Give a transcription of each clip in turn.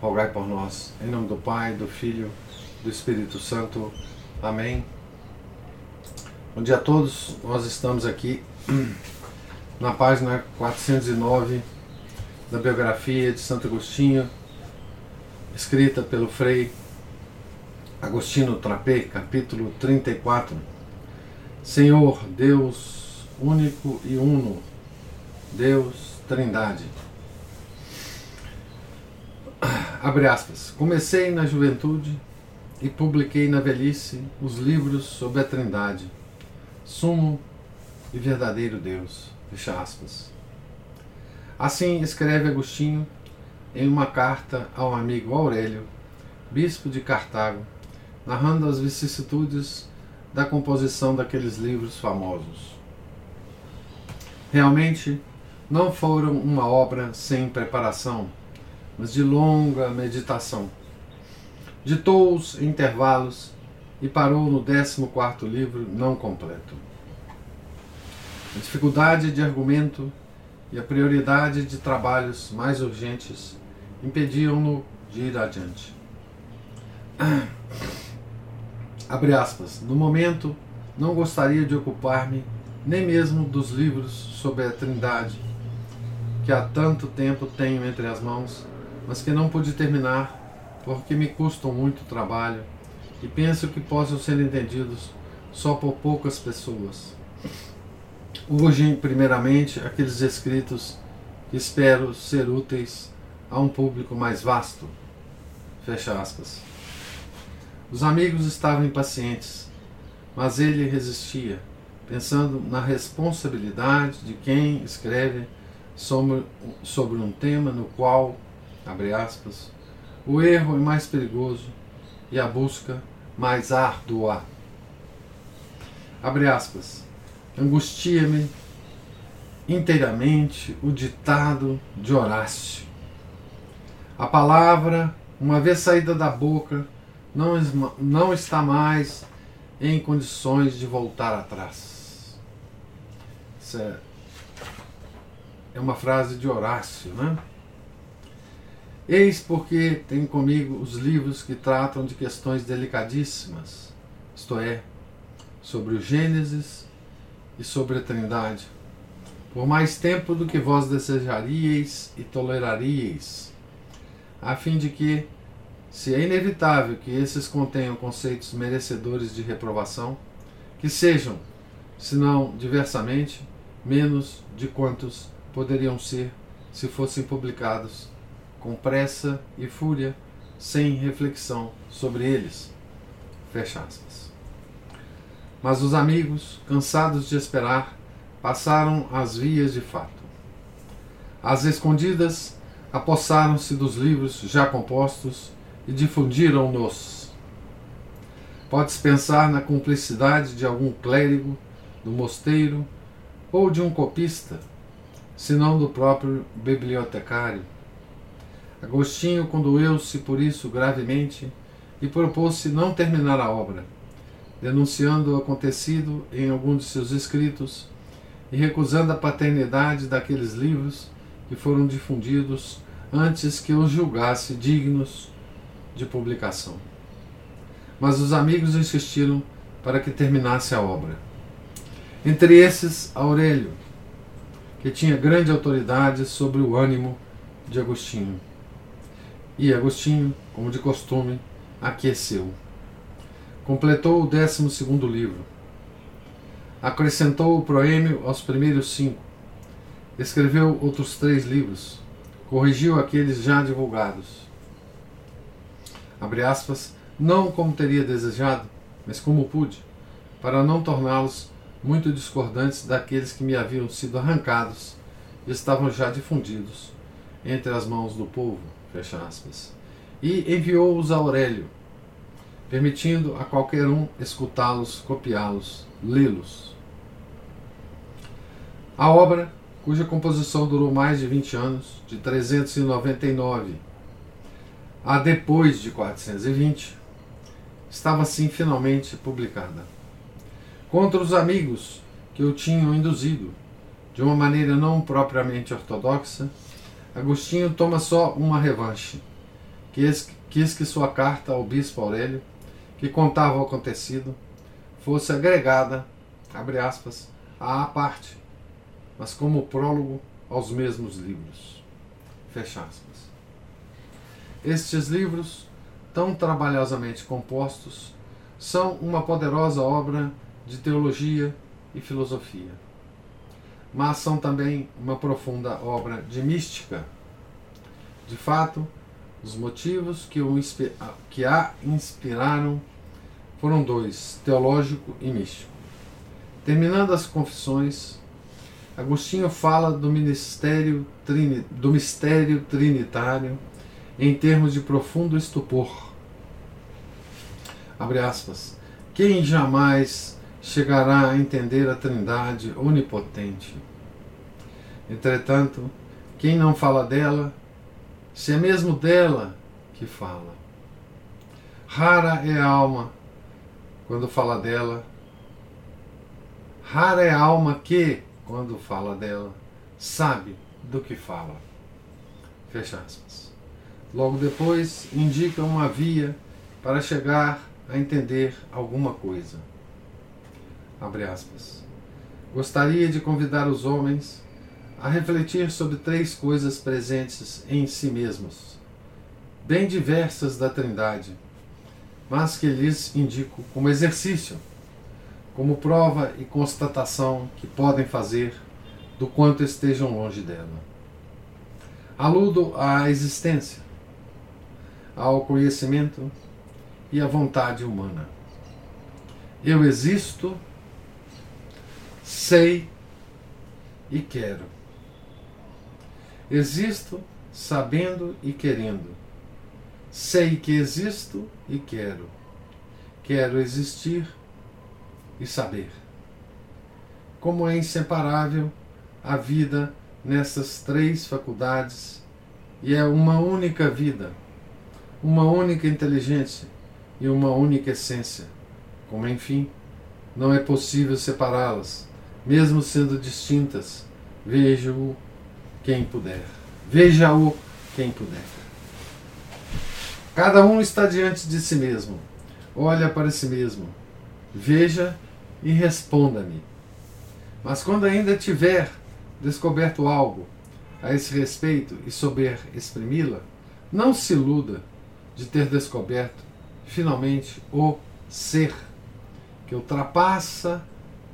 rogai por nós. Em nome do Pai, do Filho, do Espírito Santo. Amém. Bom dia a todos. Nós estamos aqui na página 409 da biografia de Santo Agostinho, escrita pelo Frei Agostinho Trapé, capítulo 34. Senhor, Deus único e uno, Deus Trindade. Abre aspas. Comecei na juventude e publiquei na velhice os livros sobre a Trindade, sumo e verdadeiro Deus. Fecha aspas. Assim escreve Agostinho em uma carta ao amigo Aurélio, bispo de Cartago, narrando as vicissitudes da composição daqueles livros famosos. Realmente, não foram uma obra sem preparação mas de longa meditação. Ditou-os intervalos e parou no 14 livro não completo. A dificuldade de argumento e a prioridade de trabalhos mais urgentes impediam-no de ir adiante. Abre aspas. No momento, não gostaria de ocupar-me nem mesmo dos livros sobre a Trindade que há tanto tempo tenho entre as mãos mas que não pude terminar porque me custam muito trabalho e penso que possam ser entendidos só por poucas pessoas. Urgem, primeiramente, aqueles escritos que espero ser úteis a um público mais vasto. Fecha aspas. Os amigos estavam impacientes, mas ele resistia, pensando na responsabilidade de quem escreve sobre, sobre um tema no qual abre aspas, o erro é mais perigoso e a busca mais árdua. Abre aspas, angustia-me inteiramente o ditado de Horácio. A palavra, uma vez saída da boca, não, não está mais em condições de voltar atrás. Isso é, é uma frase de Horácio, né? Eis porque tenho comigo os livros que tratam de questões delicadíssimas, isto é, sobre o Gênesis e sobre a Trindade, por mais tempo do que vós desejaríeis e toleraríeis, a fim de que, se é inevitável que esses contenham conceitos merecedores de reprovação, que sejam, se não diversamente, menos de quantos poderiam ser se fossem publicados com pressa e fúria, sem reflexão sobre eles. Fecha aspas. Mas os amigos, cansados de esperar, passaram às vias de fato. As escondidas, apossaram-se dos livros já compostos e difundiram-nos. Podes pensar na cumplicidade de algum clérigo do mosteiro ou de um copista, se não do próprio bibliotecário Agostinho condoeu-se por isso gravemente e propôs-se não terminar a obra, denunciando o acontecido em algum de seus escritos e recusando a paternidade daqueles livros que foram difundidos antes que os julgasse dignos de publicação. Mas os amigos insistiram para que terminasse a obra. Entre esses, Aurélio, que tinha grande autoridade sobre o ânimo de Agostinho. E Agostinho, como de costume, aqueceu. Completou o décimo segundo livro. Acrescentou o proêmio aos primeiros cinco. Escreveu outros três livros. Corrigiu aqueles já divulgados. Abre aspas, não como teria desejado, mas como pude, para não torná-los muito discordantes daqueles que me haviam sido arrancados e estavam já difundidos entre as mãos do povo fecha aspas, e enviou-os a Aurélio, permitindo a qualquer um escutá-los, copiá-los, lê-los. A obra, cuja composição durou mais de 20 anos, de 399 a depois de 420, estava assim finalmente publicada. Contra os amigos que o tinham induzido, de uma maneira não propriamente ortodoxa, Agostinho toma só uma revanche. Quis, quis que sua carta ao bispo Aurélio, que contava o acontecido, fosse agregada, abre aspas, à parte, mas como prólogo aos mesmos livros. Fecha aspas. Estes livros, tão trabalhosamente compostos, são uma poderosa obra de teologia e filosofia, mas são também uma profunda obra de mística. De fato, os motivos que, o, que a inspiraram foram dois: teológico e místico. Terminando as confissões, Agostinho fala do ministério do mistério trinitário em termos de profundo estupor. Abre aspas. Quem jamais chegará a entender a Trindade onipotente? Entretanto, quem não fala dela, se é mesmo dela que fala. Rara é a alma quando fala dela. Rara é a alma que, quando fala dela, sabe do que fala. Fecha aspas. Logo depois, indica uma via para chegar a entender alguma coisa. Gostaria de convidar os homens a refletir sobre três coisas presentes em si mesmos, bem diversas da Trindade, mas que lhes indico como exercício, como prova e constatação que podem fazer do quanto estejam longe dela. Aludo à existência, ao conhecimento e à vontade humana. Eu existo, sei e quero. Existo sabendo e querendo. Sei que existo e quero. Quero existir e saber. Como é inseparável a vida nessas três faculdades e é uma única vida uma única inteligência e uma única essência, como enfim não é possível separá-las, mesmo sendo distintas. Veja-o quem puder. Veja-o quem puder. Cada um está diante de si mesmo. Olha para si mesmo. Veja e responda-me. Mas quando ainda tiver descoberto algo a esse respeito e souber exprimi-la, não se iluda de ter descoberto finalmente o ser que ultrapassa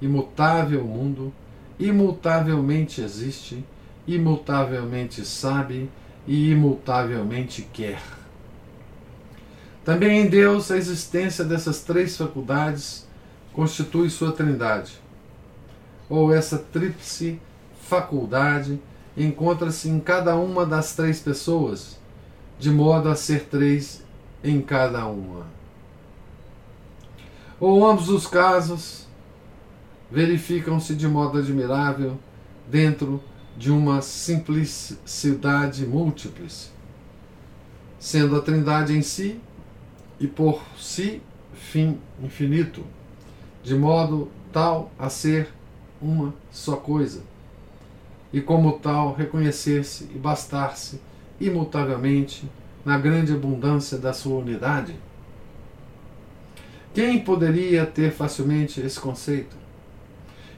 imutável mundo, imutavelmente existe, imutavelmente sabe e imutavelmente quer. Também em Deus a existência dessas três faculdades constitui sua trindade. Ou essa tríplice faculdade encontra-se em cada uma das três pessoas de modo a ser três em cada uma. Ou ambos os casos verificam-se de modo admirável dentro de uma simplicidade múltiples, sendo a Trindade em si e por si fim infinito, de modo tal a ser uma só coisa, e como tal reconhecer-se e bastar-se imutavelmente na grande abundância da sua unidade? Quem poderia ter facilmente esse conceito?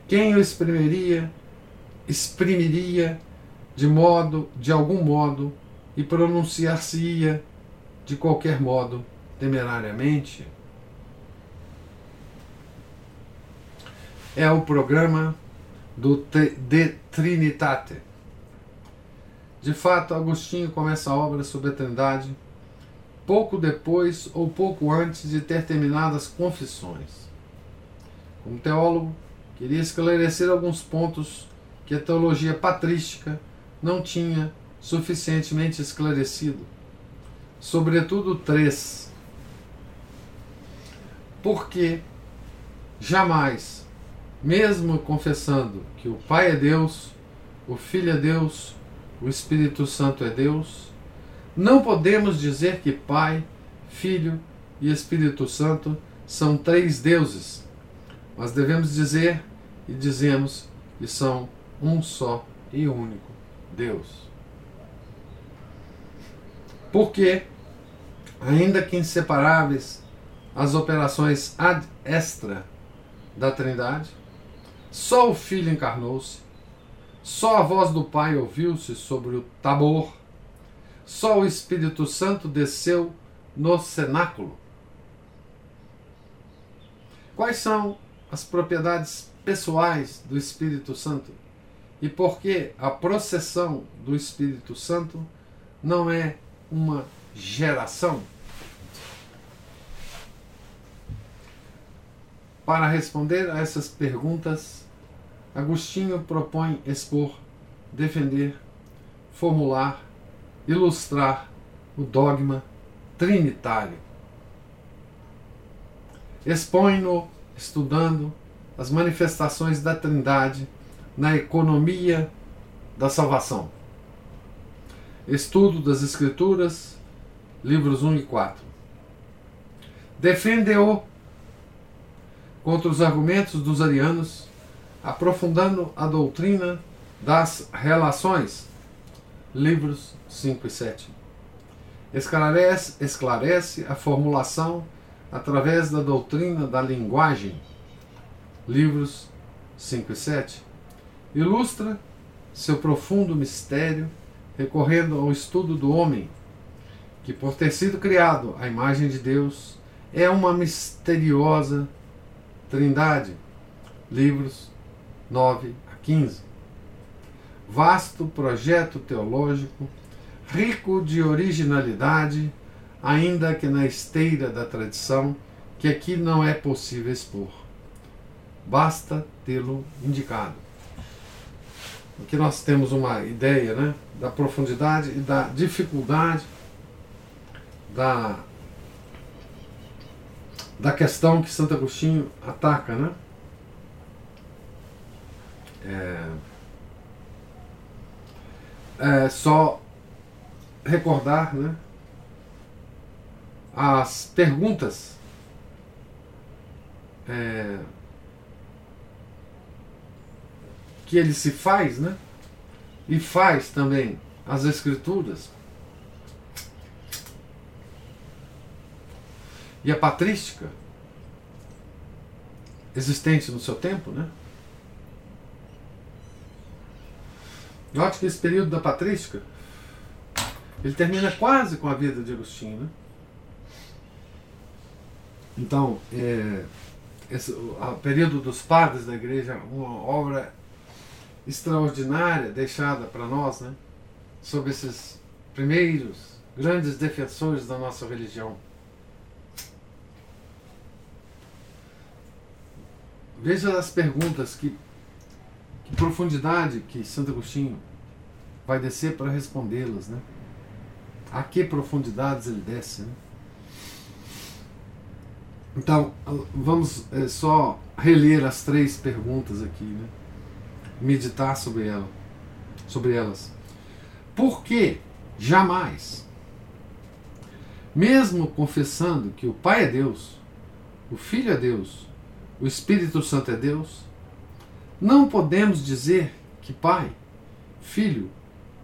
Quem o exprimiria, exprimiria de modo, de algum modo, e pronunciar-se-ia de qualquer modo, temerariamente? É o programa do De Trinitate de fato, Agostinho começa a obra sobre a Trindade pouco depois ou pouco antes de ter terminado as Confissões. Como teólogo, queria esclarecer alguns pontos que a teologia patrística não tinha suficientemente esclarecido, sobretudo três. Porque jamais, mesmo confessando que o Pai é Deus, o Filho é Deus, o Espírito Santo é Deus, não podemos dizer que Pai, Filho e Espírito Santo são três deuses, mas devemos dizer e dizemos que são um só e único Deus. Porque, ainda que inseparáveis, as operações ad extra da Trindade, só o Filho encarnou-se, só a voz do Pai ouviu-se sobre o Tabor, só o Espírito Santo desceu no cenáculo. Quais são as propriedades pessoais do Espírito Santo? E por que a processão do Espírito Santo não é uma geração? Para responder a essas perguntas, Agostinho propõe expor, defender, formular, ilustrar o dogma trinitário. Expõe-no estudando as manifestações da Trindade na economia da salvação. Estudo das Escrituras, livros 1 e 4. Defende-o contra os argumentos dos arianos, aprofundando a doutrina das relações, livros 5 e 7. Esclarece, esclarece a formulação através da doutrina da linguagem, livros 5 e 7 ilustra seu profundo mistério recorrendo ao estudo do homem, que, por ter sido criado à imagem de Deus, é uma misteriosa trindade. Livros 9 a 15. Vasto projeto teológico, rico de originalidade, ainda que na esteira da tradição, que aqui não é possível expor. Basta tê-lo indicado. Aqui nós temos uma ideia né, da profundidade e da dificuldade da, da questão que Santo Agostinho ataca. Né? É, é só recordar né, as perguntas é, que ele se faz, né? E faz também as escrituras. E a patrística existente no seu tempo, né? Note que esse período da patrística ele termina quase com a vida de Agostinho, né? Então, é, esse, o período dos padres da igreja, uma obra extraordinária deixada para nós, né? Sobre esses primeiros grandes defensores da nossa religião. Veja as perguntas, que, que profundidade que Santo Agostinho vai descer para respondê-las, né? A que profundidades ele desce, né? Então, vamos é, só reler as três perguntas aqui, né? Meditar sobre ela, sobre elas. Porque jamais, mesmo confessando que o Pai é Deus, o Filho é Deus, o Espírito Santo é Deus, não podemos dizer que Pai, Filho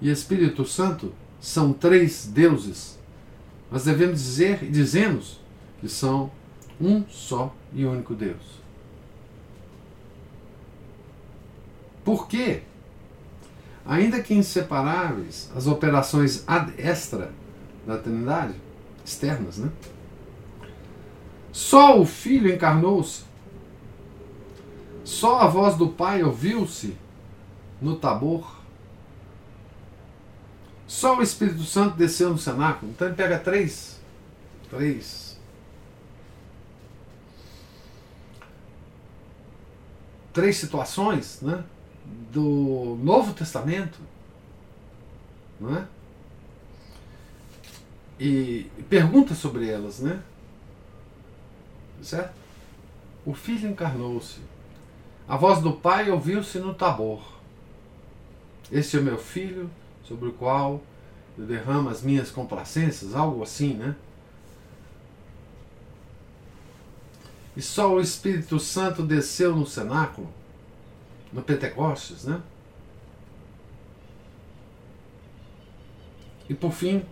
e Espírito Santo são três deuses, mas devemos dizer e dizemos que são um só e único Deus. Por quê? Ainda que inseparáveis, as operações ad extra da Trindade, externas, né? Só o Filho encarnou-se. Só a voz do Pai ouviu-se no Tabor. Só o Espírito Santo desceu no cenáculo. Então ele pega três, três, três situações, né? Do Novo Testamento, não é? e pergunta sobre elas, né? Certo? O filho encarnou-se. A voz do pai ouviu-se no tabor. Este é o meu filho, sobre o qual eu derramo as minhas complacências, algo assim, né? E só o Espírito Santo desceu no cenáculo, no Pentecostes, né? E por fim,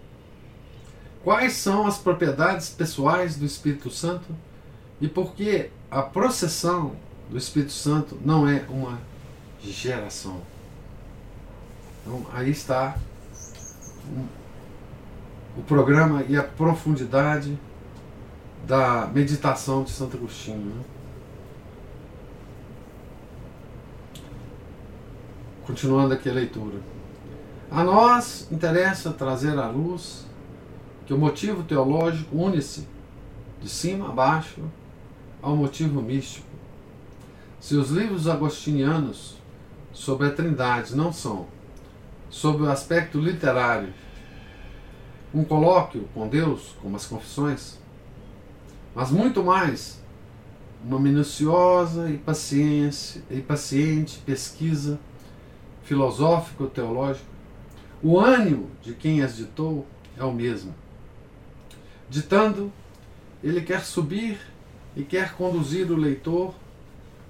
quais são as propriedades pessoais do Espírito Santo e por que a processão do Espírito Santo não é uma geração? Então, aí está o programa e a profundidade da meditação de Santo Agostinho. Né? Continuando aqui a leitura. A nós interessa trazer à luz que o motivo teológico une-se de cima a baixo ao motivo místico. Se os livros agostinianos sobre a Trindade não são, sob o aspecto literário, um colóquio com Deus, como as confissões, mas muito mais uma minuciosa e, paciência, e paciente pesquisa filosófico-teológica, o ânimo de quem as ditou é o mesmo. Ditando, ele quer subir e quer conduzir o leitor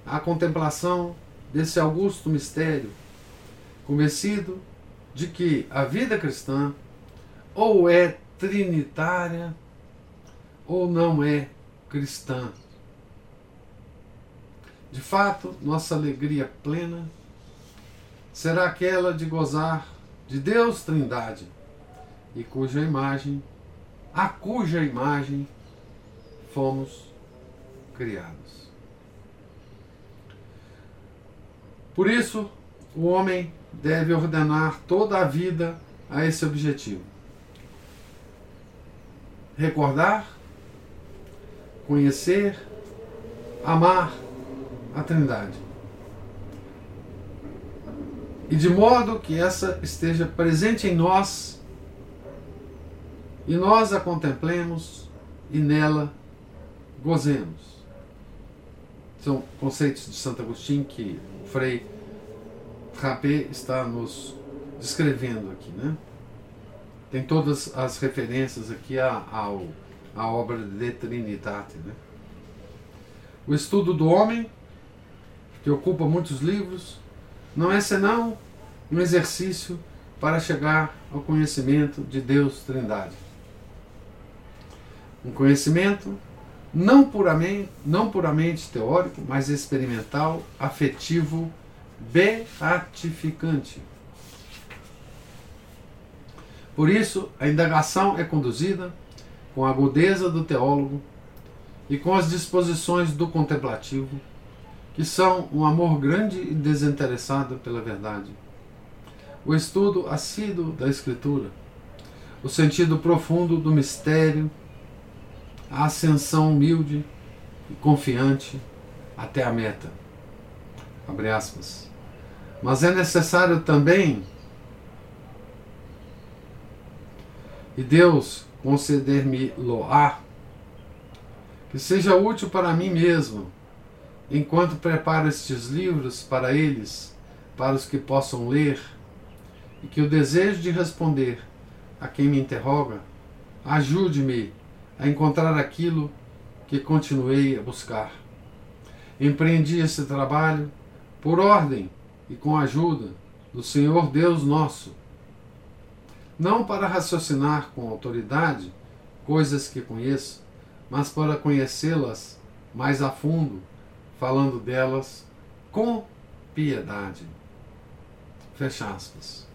à contemplação desse augusto mistério, convencido de que a vida cristã ou é trinitária ou não é cristã. De fato, nossa alegria plena será aquela de gozar de Deus Trindade e cuja imagem, a cuja imagem fomos criados. Por isso, o homem deve ordenar toda a vida a esse objetivo. Recordar, conhecer, amar a Trindade. E de modo que essa esteja presente em nós e nós a contemplemos e nela gozemos. São conceitos de Santo Agostinho que o Frei Rapé está nos descrevendo aqui, né? Tem todas as referências aqui à, ao, à obra de Trinitate, né? O estudo do homem, que ocupa muitos livros, não é senão um exercício para chegar ao conhecimento de Deus Trindade. Um conhecimento não puramente, não puramente teórico, mas experimental, afetivo, beatificante. Por isso, a indagação é conduzida com a agudeza do teólogo e com as disposições do contemplativo, que são um amor grande e desinteressado pela verdade, o estudo assíduo da Escritura, o sentido profundo do mistério, a ascensão humilde e confiante até a meta. Abre aspas. Mas é necessário também e Deus conceder-me-lo-á, que seja útil para mim mesmo, enquanto preparo estes livros para eles, para os que possam ler, e que o desejo de responder a quem me interroga ajude-me a encontrar aquilo que continuei a buscar. Empreendi esse trabalho por ordem e com a ajuda do Senhor Deus nosso, não para raciocinar com autoridade coisas que conheço, mas para conhecê-las mais a fundo, falando delas com piedade. Fecha aspas.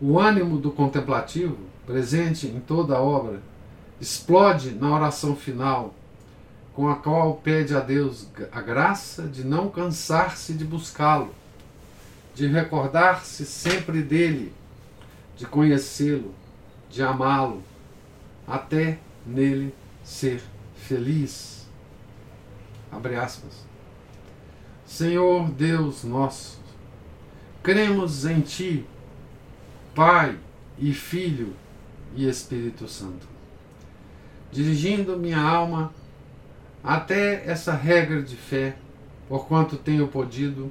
O ânimo do contemplativo, presente em toda a obra, explode na oração final, com a qual pede a Deus a graça de não cansar-se de buscá-lo, de recordar-se sempre dele, de conhecê-lo, de amá-lo, até nele ser feliz. Abre aspas. Senhor Deus nosso, cremos em Ti Pai e Filho e Espírito Santo, dirigindo minha alma até essa regra de fé, porquanto tenho podido,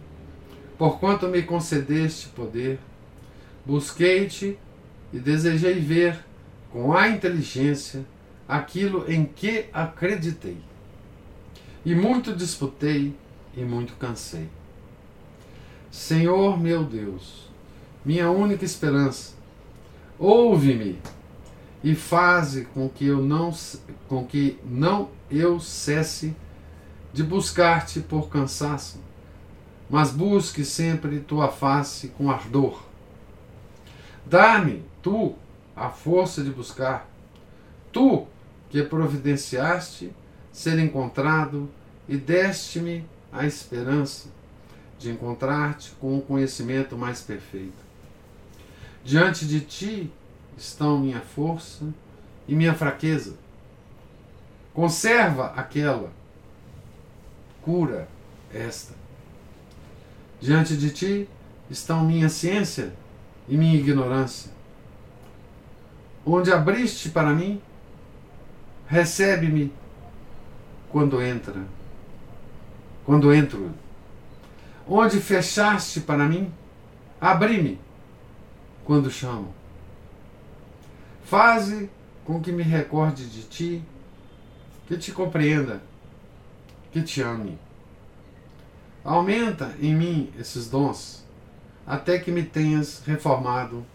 porquanto me concedeste poder, busquei-te e desejei ver com a inteligência aquilo em que acreditei. E muito disputei e muito cansei. Senhor meu Deus, minha única esperança, ouve-me e faze com que eu não com que não eu cesse de buscar-te por cansaço, mas busque sempre tua face com ardor. Dá-me tu a força de buscar, tu que providenciaste ser encontrado e deste-me a esperança de encontrar-te com o conhecimento mais perfeito. Diante de ti estão minha força e minha fraqueza. Conserva aquela, cura esta. Diante de ti estão minha ciência e minha ignorância. Onde abriste para mim, recebe-me quando entra. Quando entro. Onde fechaste para mim, abri-me quando chamo. Faze com que me recorde de ti, que te compreenda, que te ame. Aumenta em mim esses dons, até que me tenhas reformado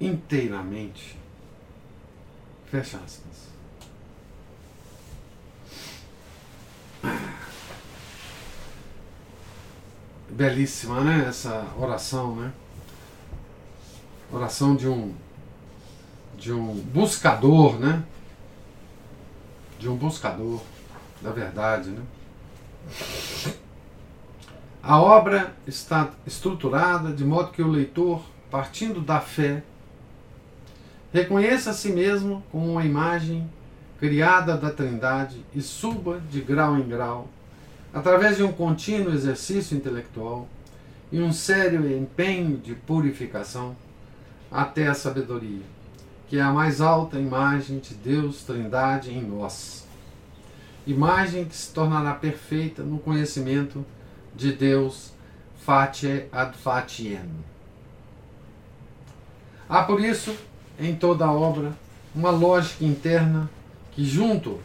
inteiramente. Fecha aspas. Belíssima, né? Essa oração, né? Oração de um de um buscador, né? De um buscador da verdade, né? A obra está estruturada de modo que o leitor, partindo da fé, reconheça a si mesmo como uma imagem criada da Trindade e suba de grau em grau, através de um contínuo exercício intelectual e um sério empenho de purificação, até a sabedoria, que é a mais alta imagem de Deus Trindade em nós. Imagem que se tornará perfeita no conhecimento de Deus facie ad fatiem. Há por isso, em toda a obra, uma lógica interna que, junto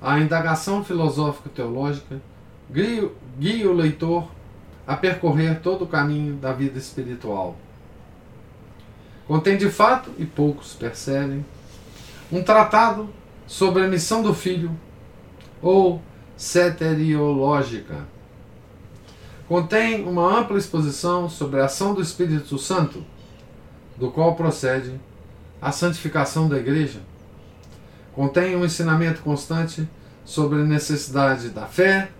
à indagação filosófico-teológica, guia o leitor a percorrer todo o caminho da vida espiritual. Contém de fato, e poucos percebem, um tratado sobre a missão do Filho, ou ceteriológica. Contém uma ampla exposição sobre a ação do Espírito Santo, do qual procede a santificação da Igreja. Contém um ensinamento constante sobre a necessidade da fé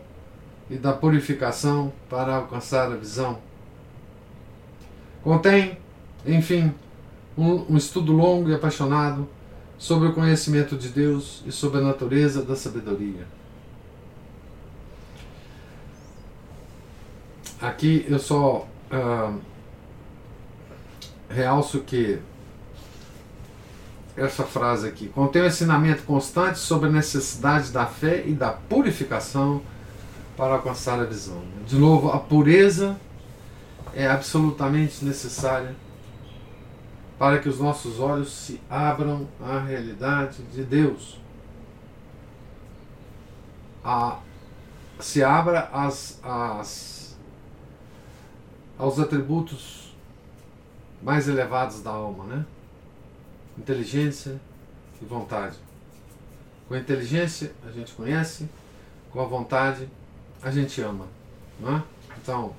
e da purificação para alcançar a visão. Contém, enfim, um, um estudo longo e apaixonado sobre o conhecimento de Deus e sobre a natureza da sabedoria. Aqui eu só uh, realço que essa frase aqui contém um ensinamento constante sobre a necessidade da fé e da purificação para alcançar a visão. De novo, a pureza é absolutamente necessária para que os nossos olhos se abram à realidade de Deus. A, se abra as, as, aos atributos mais elevados da alma, né? Inteligência e vontade. Com a inteligência a gente conhece, com a vontade a gente ama. Não é? Então,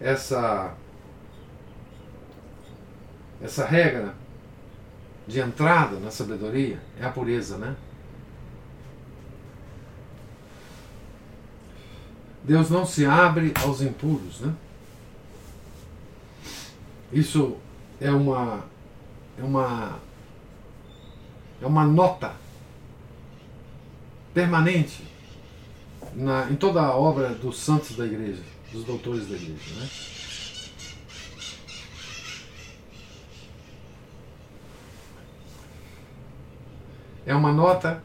essa essa regra de entrada na sabedoria é a pureza, né? Deus não se abre aos impuros, né? Isso é uma é uma é uma nota permanente na, em toda a obra dos santos da igreja. dos doutores da igreja. Né? É uma nota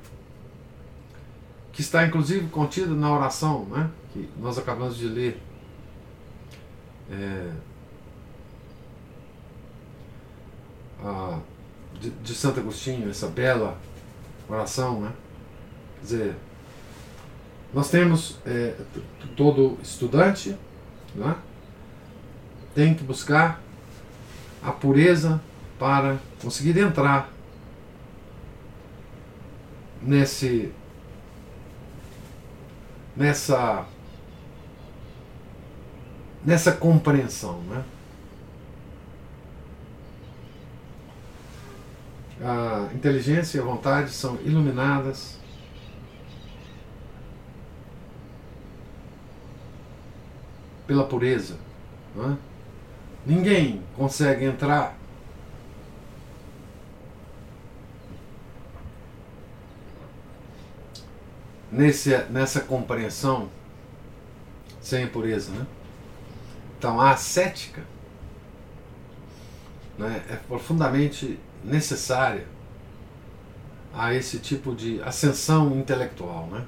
que está inclusive contida na oração né? Que nós acabamos de ler. É, a, de, de Santo Agostinho, essa bela oração, né? Quer dizer, nós temos é, todo estudante né? tem que buscar a pureza para conseguir entrar nesse nessa nessa compreensão, né? A inteligência e a vontade são iluminadas pela pureza. É? Ninguém consegue entrar nesse, nessa compreensão sem pureza. Né? Então a ascética né, é profundamente necessária a esse tipo de ascensão intelectual. Né?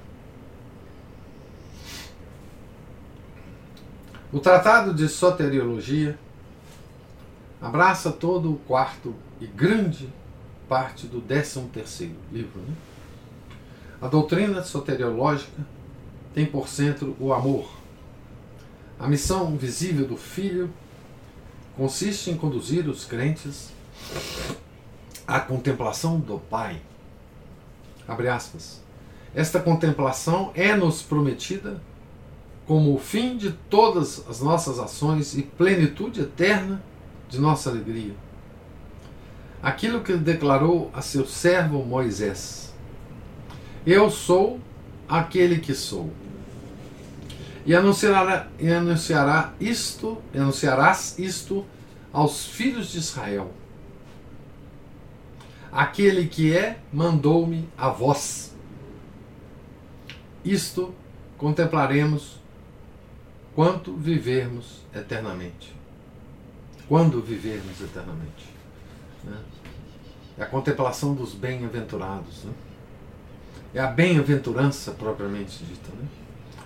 O Tratado de Soteriologia abraça todo o quarto e grande parte do décimo terceiro livro. Né? A doutrina soteriológica tem por centro o amor. A missão visível do Filho consiste em conduzir os crentes à contemplação do Pai. Abre aspas. Esta contemplação é-nos prometida como o fim de todas as nossas ações e plenitude eterna de nossa alegria. Aquilo que declarou a seu servo Moisés: Eu sou aquele que sou. E anunciará, e anunciará isto, e anunciarás isto aos filhos de Israel. Aquele que é, mandou-me a vós. Isto contemplaremos quanto vivermos eternamente. Quando vivermos eternamente. Né? É a contemplação dos bem-aventurados. Né? É a bem-aventurança propriamente dita. Né?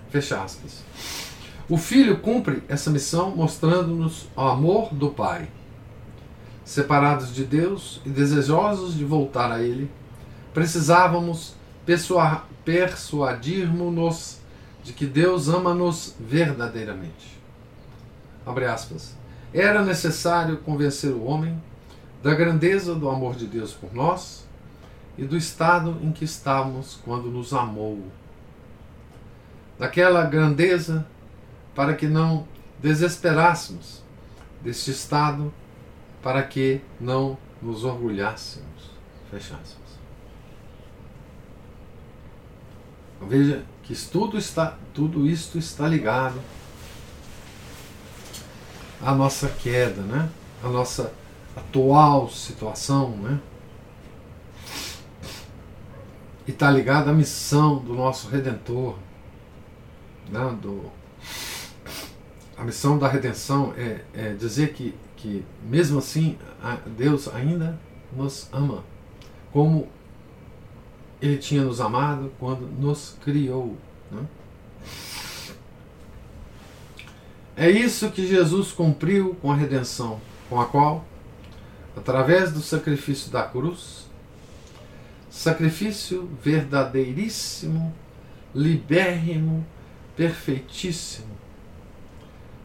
Fecha aspas. O Filho cumpre essa missão mostrando-nos o amor do Pai. Separados de Deus e desejosos de voltar a Ele, precisávamos persuadirmos-nos de que Deus ama-nos verdadeiramente. Abre aspas. Era necessário convencer o homem da grandeza do amor de Deus por nós e do estado em que estávamos quando nos amou. Daquela grandeza para que não desesperássemos deste estado, para que não nos orgulhássemos. Fecha aspas. Veja que tudo, está, tudo isto está ligado à nossa queda, né? à nossa atual situação. Né? E está ligado à missão do nosso Redentor. Né? Do, a missão da redenção é, é dizer que, que, mesmo assim, Deus ainda nos ama. Como ele tinha nos amado quando nos criou. Né? É isso que Jesus cumpriu com a redenção, com a qual, através do sacrifício da cruz, sacrifício verdadeiríssimo, libérrimo, perfeitíssimo,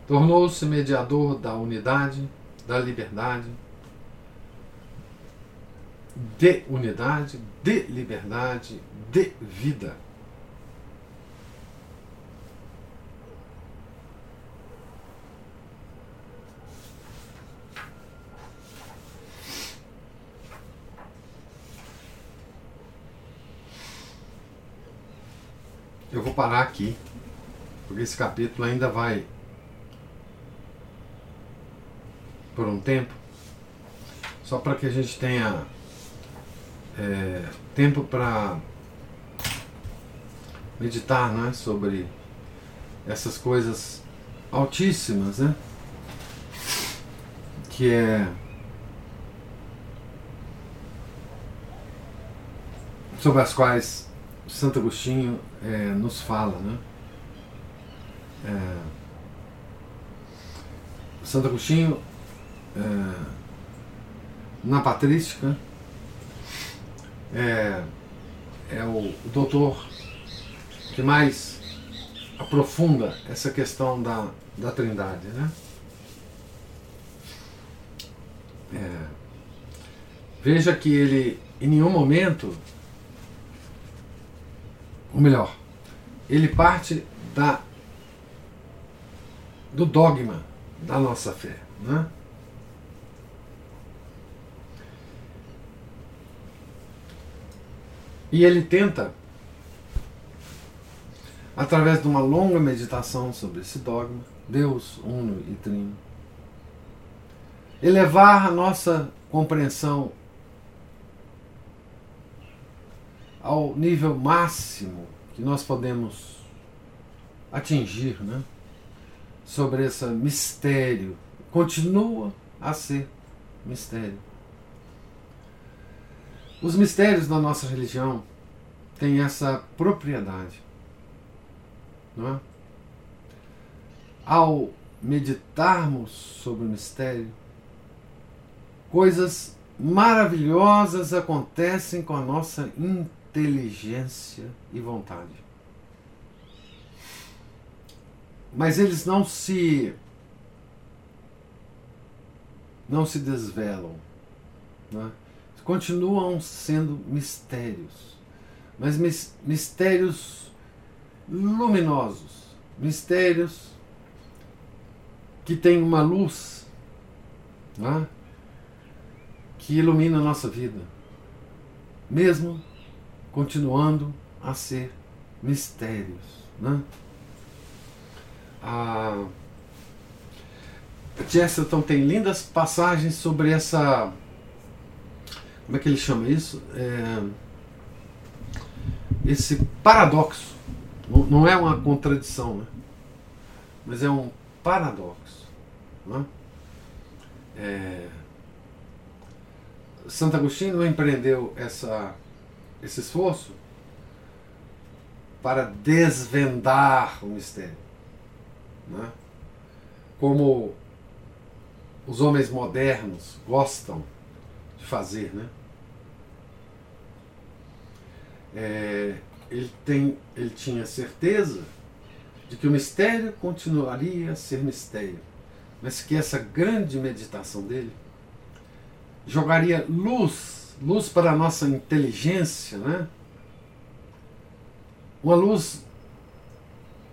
tornou-se mediador da unidade, da liberdade, de unidade, de liberdade, de vida. Eu vou parar aqui, porque esse capítulo ainda vai por um tempo, só para que a gente tenha é, tempo para meditar né, sobre essas coisas altíssimas, né? Que é sobre as quais Santo Agostinho é, nos fala, né? É, Santo Agostinho é, na patrística é, é o, doutor que mais aprofunda essa questão da, da trindade, né? É, veja que ele em nenhum momento, ou melhor, ele parte da do dogma da nossa fé, né? E ele tenta através de uma longa meditação sobre esse dogma, Deus uno e trino, elevar a nossa compreensão ao nível máximo que nós podemos atingir, né? Sobre esse mistério. Continua a ser mistério. Os mistérios da nossa religião têm essa propriedade não é? Ao meditarmos sobre o mistério, coisas maravilhosas acontecem com a nossa inteligência e vontade. Mas eles não se não se desvelam, né? continuam sendo mistérios, mas mistérios luminosos, mistérios que têm uma luz né, que ilumina a nossa vida, mesmo continuando a ser mistérios. Né? A Chesterton tem lindas passagens sobre essa. Como é que ele chama isso? É, esse paradoxo não é uma contradição, né? mas é um paradoxo. Né? É... Santo Agostinho empreendeu essa, esse esforço para desvendar o mistério. Né? Como os homens modernos gostam de fazer. Né? É, ele, tem, ele tinha certeza de que o mistério continuaria a ser mistério, mas que essa grande meditação dele jogaria luz, luz para a nossa inteligência, né? Uma luz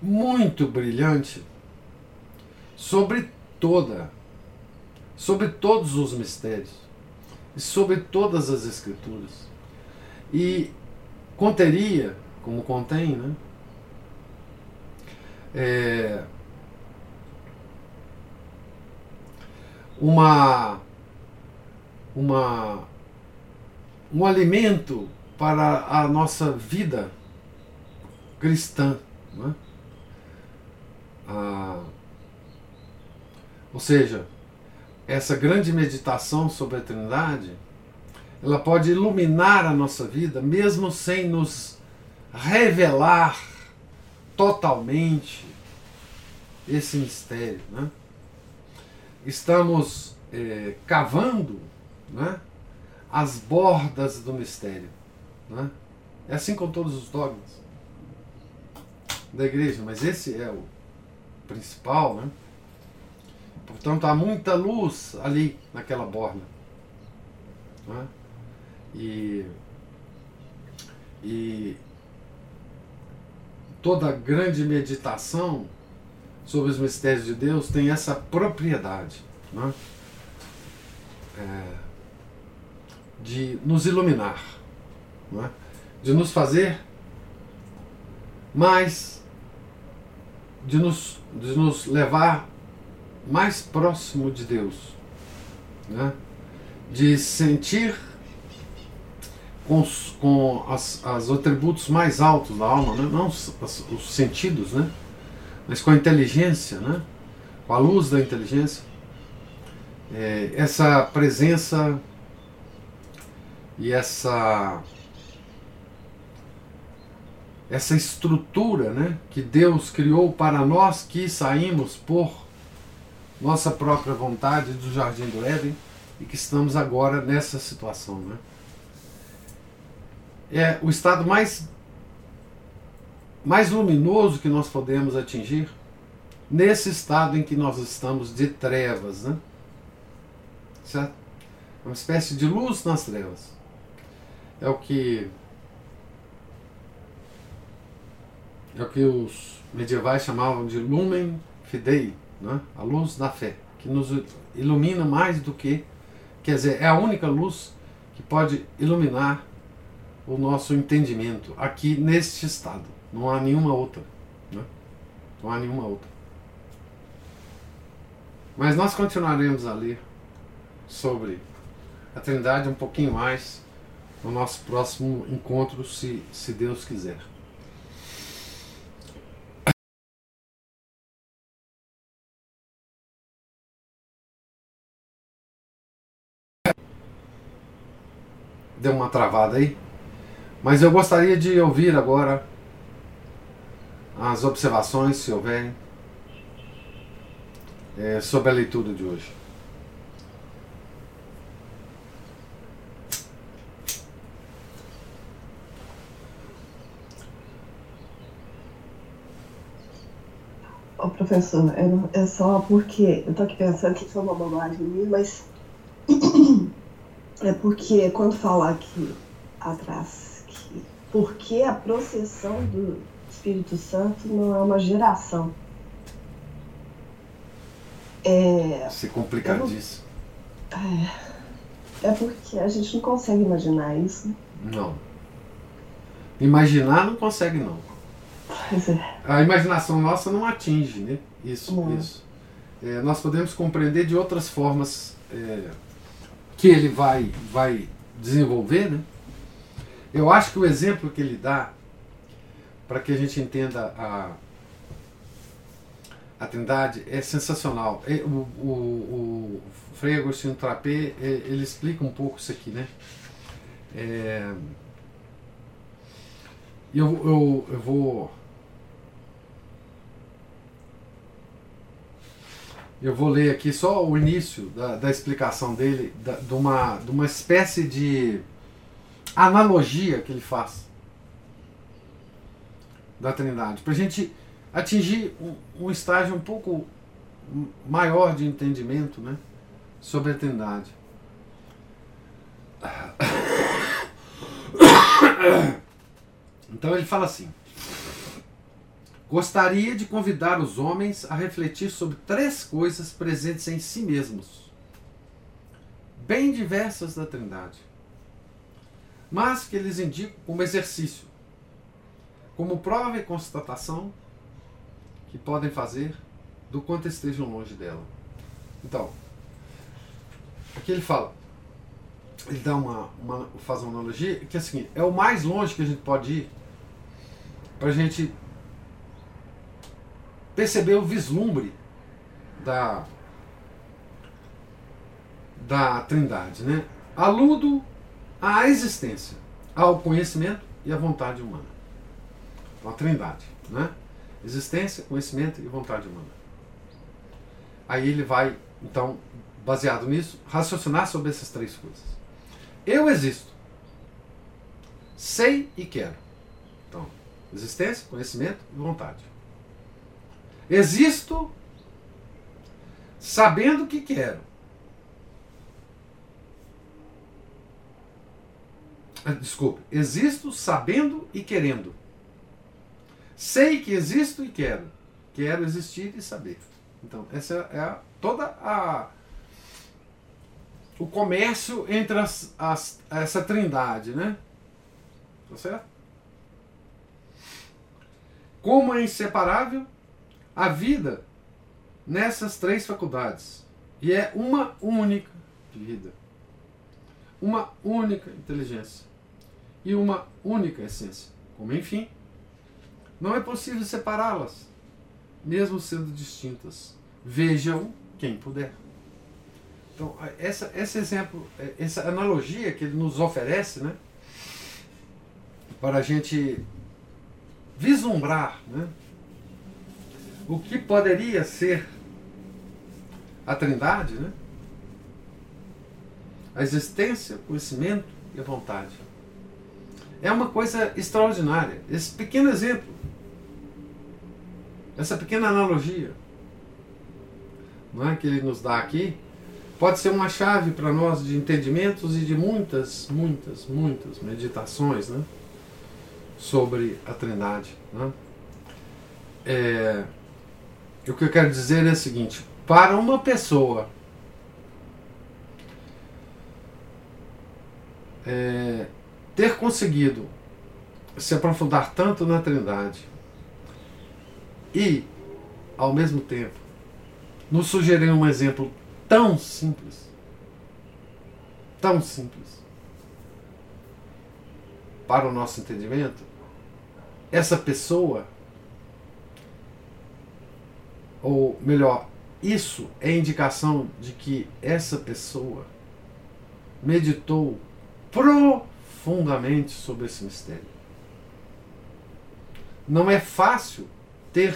muito brilhante sobre toda, sobre todos os mistérios e sobre todas as escrituras. E conteria como contém, né? É, uma, uma, um alimento para a nossa vida cristã. Né? Ou seja, essa grande meditação sobre a Trindade, ela pode iluminar a nossa vida, mesmo sem nos revelar totalmente esse mistério. Né? Estamos é, cavando né, as bordas do mistério. Né? É assim com todos os dogmas da igreja, mas esse é o principal. Né? Portanto, há muita luz ali naquela borda. Né? E, e toda grande meditação sobre os mistérios de Deus tem essa propriedade né? é, de nos iluminar, né? de nos fazer mais, de nos, de nos levar mais próximo de Deus, né? de sentir com, os, com as, as atributos mais altos da alma, né? não os, os, sentidos, né? mas com a inteligência, né? com a luz da inteligência, é, essa presença e essa essa estrutura né, que Deus criou para nós que saímos por nossa própria vontade do Jardim do Éden e que estamos agora nessa situação. Né? É o estado mais, mais luminoso que nós podemos atingir nesse estado em que nós estamos de trevas. Né? Certo? Uma espécie de luz nas trevas. É o que é o que os medievais chamavam de lumen fidei, né? a luz da fé, que nos ilumina mais do que, quer dizer, é a única luz que pode iluminar o nosso entendimento aqui neste estado. Não há nenhuma outra. Né? Não há nenhuma outra. Mas nós continuaremos a ler sobre a Trindade um pouquinho mais no nosso próximo encontro, se, se Deus quiser. Deu uma travada aí. Mas eu gostaria de ouvir agora as observações, se houverem, é, sobre a leitura de hoje. Ô, professor, é, é só porque eu tô aqui pensando que foi uma bobagem minha, mas É porque quando fala aqui atrás que porque a processão do Espírito Santo não é uma geração. É. É complicadíssimo. É, é porque a gente não consegue imaginar isso. Né? Não. Imaginar não consegue não. Pois é. A imaginação nossa não atinge, né? Isso, não. isso. É, nós podemos compreender de outras formas. É, que ele vai, vai desenvolver, né? Eu acho que o exemplo que ele dá, para que a gente entenda a, a Trindade, é sensacional. O, o, o Frei Agostinho Trapé, ele explica um pouco isso aqui, né? É, eu, eu, eu vou Eu vou ler aqui só o início da, da explicação dele, da, de, uma, de uma espécie de analogia que ele faz da Trindade, para a gente atingir um, um, estágio um pouco maior de entendimento né, sobre a Trindade. Então ele fala assim: Gostaria de convidar os homens a refletir sobre três coisas presentes em si mesmos, bem diversas da Trindade, mas que eles indicam como exercício, como prova e constatação que podem fazer do quanto estejam longe dela. Então, aqui ele fala, ele dá uma, uma faz uma analogia que é é o mais longe que a gente pode ir para a gente perceber o vislumbre da, da Trindade, né? Aludo à existência, ao conhecimento e à vontade humana. Então, a Trindade, né? Existência, conhecimento e vontade humana. Aí ele vai, então, baseado nisso, raciocinar sobre essas três coisas. Eu existo. Sei e quero. Então, existência, conhecimento e vontade. Existo sabendo que quero. Ah, desculpe, existo sabendo e querendo. Sei que existo e quero. Quero existir e saber. Então, essa é a, toda a o comércio entre as, as, essa trindade, né? Tá certo? Como é inseparável a vida nessas três faculdades. E é uma única vida. Uma única inteligência. E uma única essência. Como enfim, não é possível separá-las, mesmo sendo distintas, Vejam quem puder. Então, essa, esse exemplo, essa analogia que ele nos oferece, né? Para a gente vislumbrar, né? O que poderia ser a Trindade, né? A existência, o conhecimento e a vontade. É uma coisa extraordinária. Esse pequeno exemplo, essa pequena analogia, não é que ele nos dá aqui, pode ser uma chave para nós de entendimentos e de muitas, muitas, muitas meditações, né? sobre a Trindade. Né? É, o que eu quero dizer é o seguinte: para uma pessoa é, ter conseguido se aprofundar tanto na Trindade e, ao mesmo tempo, nos sugerir um exemplo tão simples, tão simples, para o nosso entendimento, essa pessoa, ou melhor, isso é indicação de que essa pessoa meditou profundamente sobre esse mistério. Não é fácil ter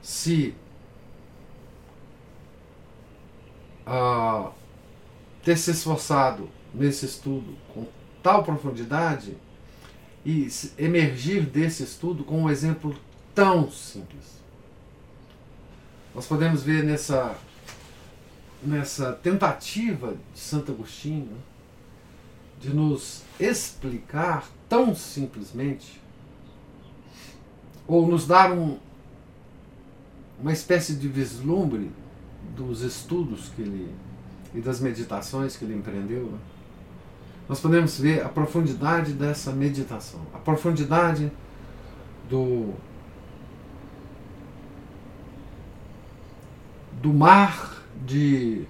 se uh, ter se esforçado nesse estudo com tal profundidade e emergir desse estudo com um exemplo tão simples. Nós podemos ver nessa, nessa tentativa de Santo Agostinho de nos explicar tão simplesmente, ou nos dar um, uma espécie de vislumbre dos estudos que ele e das meditações que ele empreendeu. Né? nós podemos ver a profundidade dessa meditação, a profundidade do do mar de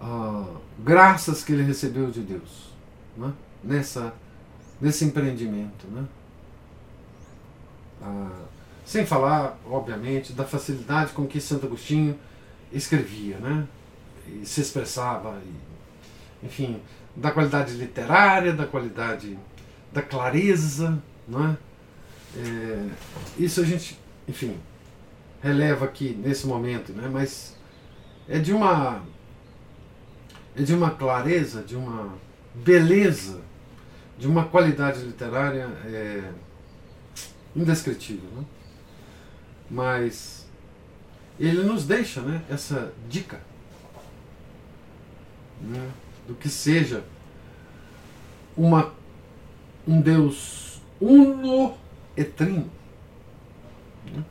uh, graças que ele recebeu de Deus né? nessa nesse empreendimento, né? Uh, sem falar, obviamente, da facilidade com que Santo Agostinho escrevia, né? E se expressava e enfim, da qualidade literária, da qualidade da clareza, não é? é? isso a gente, enfim, releva aqui nesse momento, né? mas é de uma é de uma clareza, de uma beleza, de uma qualidade literária é, indescritível. Né? Mas ele nos deixa né, essa dica. Né? do que seja uma, um Deus uno e trino. Né?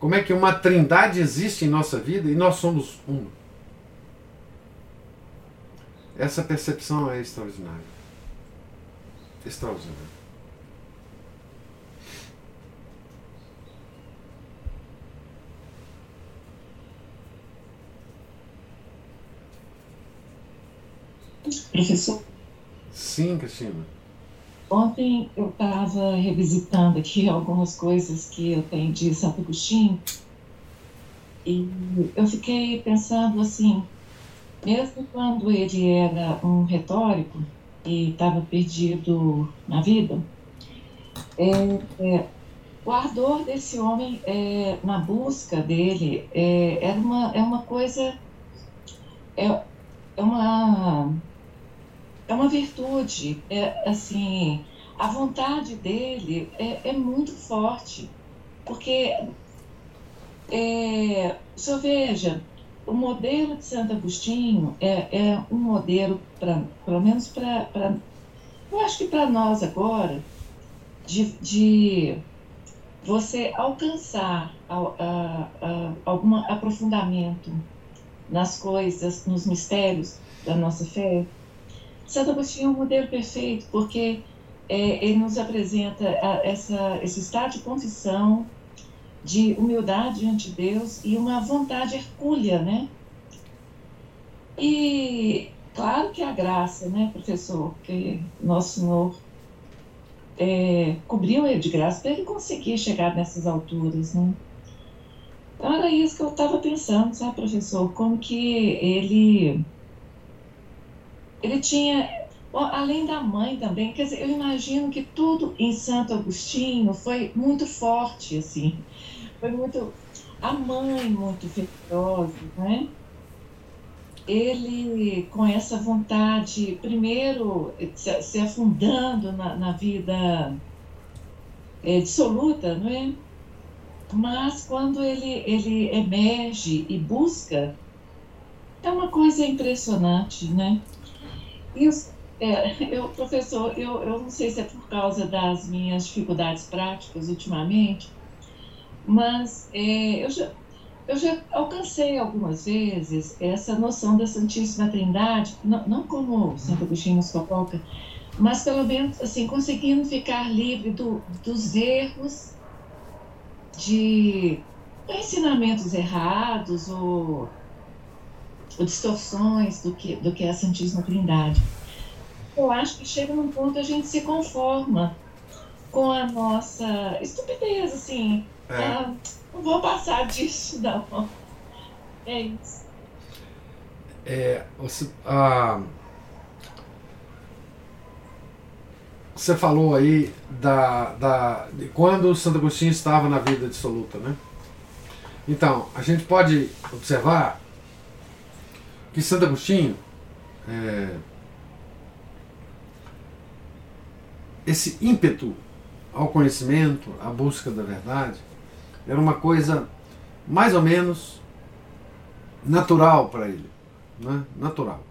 Como é que uma trindade existe em nossa vida e nós somos uno? Essa percepção é extraordinária. Extraordinária. Professor? Sim, Cristina. Ontem eu estava revisitando aqui algumas coisas que eu tenho de Santo Agostinho e eu fiquei pensando assim, mesmo quando ele era um retórico e estava perdido na vida, é, é, o ardor desse homem é, na busca dele é, era uma, é uma coisa, é, é uma é uma virtude, é assim, a vontade dele é, é muito forte, porque é, veja, o modelo de Santo Agostinho é, é um modelo, pra, pelo menos para, eu acho que para nós agora, de, de você alcançar a, a, a, algum aprofundamento nas coisas, nos mistérios da nossa fé, Santo Agostinho é um modelo perfeito, porque é, ele nos apresenta a, essa, esse estado de condição, de humildade diante de Deus e uma vontade hercúlea, né? E claro que a graça, né, professor, que Nosso Senhor é, cobriu ele de graça para ele conseguir chegar nessas alturas, né? Então era isso que eu estava pensando, sabe, professor? Como que ele. Ele tinha. Além da mãe também, quer dizer, eu imagino que tudo em Santo Agostinho foi muito forte, assim. Foi muito. A mãe muito fervorosa, né? Ele, com essa vontade, primeiro se, afundando na, na vida é, dissoluta, não é? Mas quando ele, ele emerge e busca, é uma coisa impressionante, né? Os, é, eu, professor, eu, eu não sei se é por causa das minhas dificuldades práticas ultimamente, mas é, eu, já, eu já alcancei algumas vezes essa noção da Santíssima Trindade, não, não como Santo Agostinho nos coloca, mas pelo menos assim, conseguindo ficar livre do, dos erros de ensinamentos errados ou, ou, distorções do que, do que é a Santíssima Trindade. Eu acho que chega num ponto a gente se conforma com a nossa estupidez, assim. É. Ah, não vou passar disso, não. É isso. É, você, ah, você falou aí da, da, de quando o Santo Agostinho estava na vida dissoluta, né? Então, a gente pode observar que Santo Agostinho, é, esse ímpeto ao conhecimento, à busca da verdade, era uma coisa mais ou menos natural para ele, né? natural.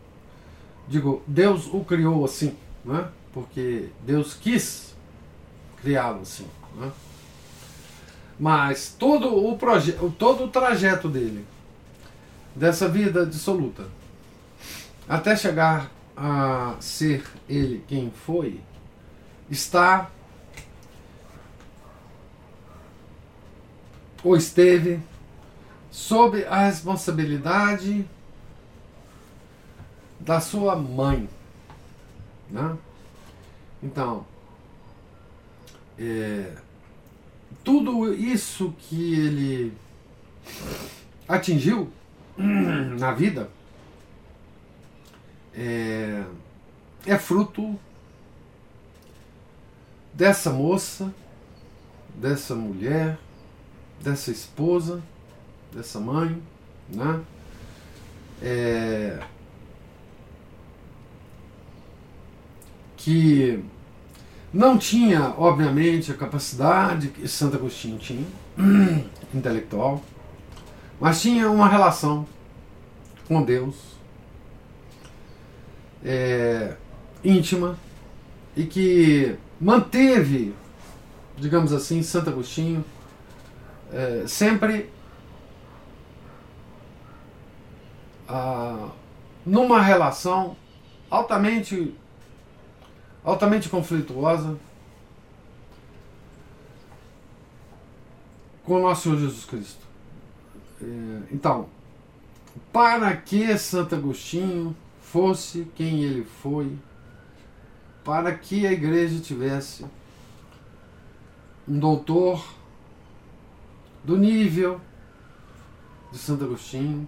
Digo, Deus o criou assim, né? porque Deus quis criá-lo assim. Né? Mas todo o, todo o trajeto dele, dessa vida dissoluta, até chegar a ser ele quem foi, está ou esteve sob a responsabilidade da sua mãe. Né? Então, é, tudo isso que ele atingiu na vida é, é fruto dessa moça, dessa mulher, dessa esposa, dessa mãe, né? É, que não tinha, obviamente, a capacidade que Santo Agostinho tinha, intelectual, mas tinha uma relação com Deus é, íntima e que manteve, digamos assim, Santo Agostinho é, sempre ah, numa relação altamente altamente conflituosa com o nosso Senhor Jesus Cristo. É, então, para que Santo Agostinho fosse quem ele foi, para que a igreja tivesse um doutor do nível de Santo Agostinho,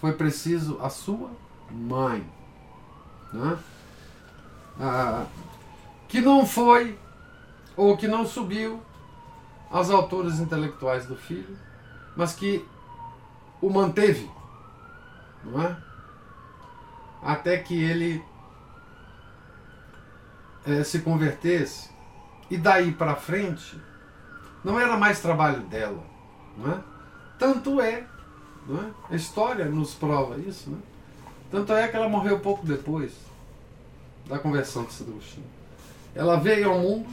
foi preciso a sua mãe. Né? Ah, que não foi ou que não subiu às alturas intelectuais do filho, mas que o manteve, não é? Até que ele é, se convertesse e daí para frente não era mais trabalho dela, não é? Tanto é, não é? A história nos prova isso, não é? Tanto é que ela morreu pouco depois da conversão de Santo. Ela veio ao mundo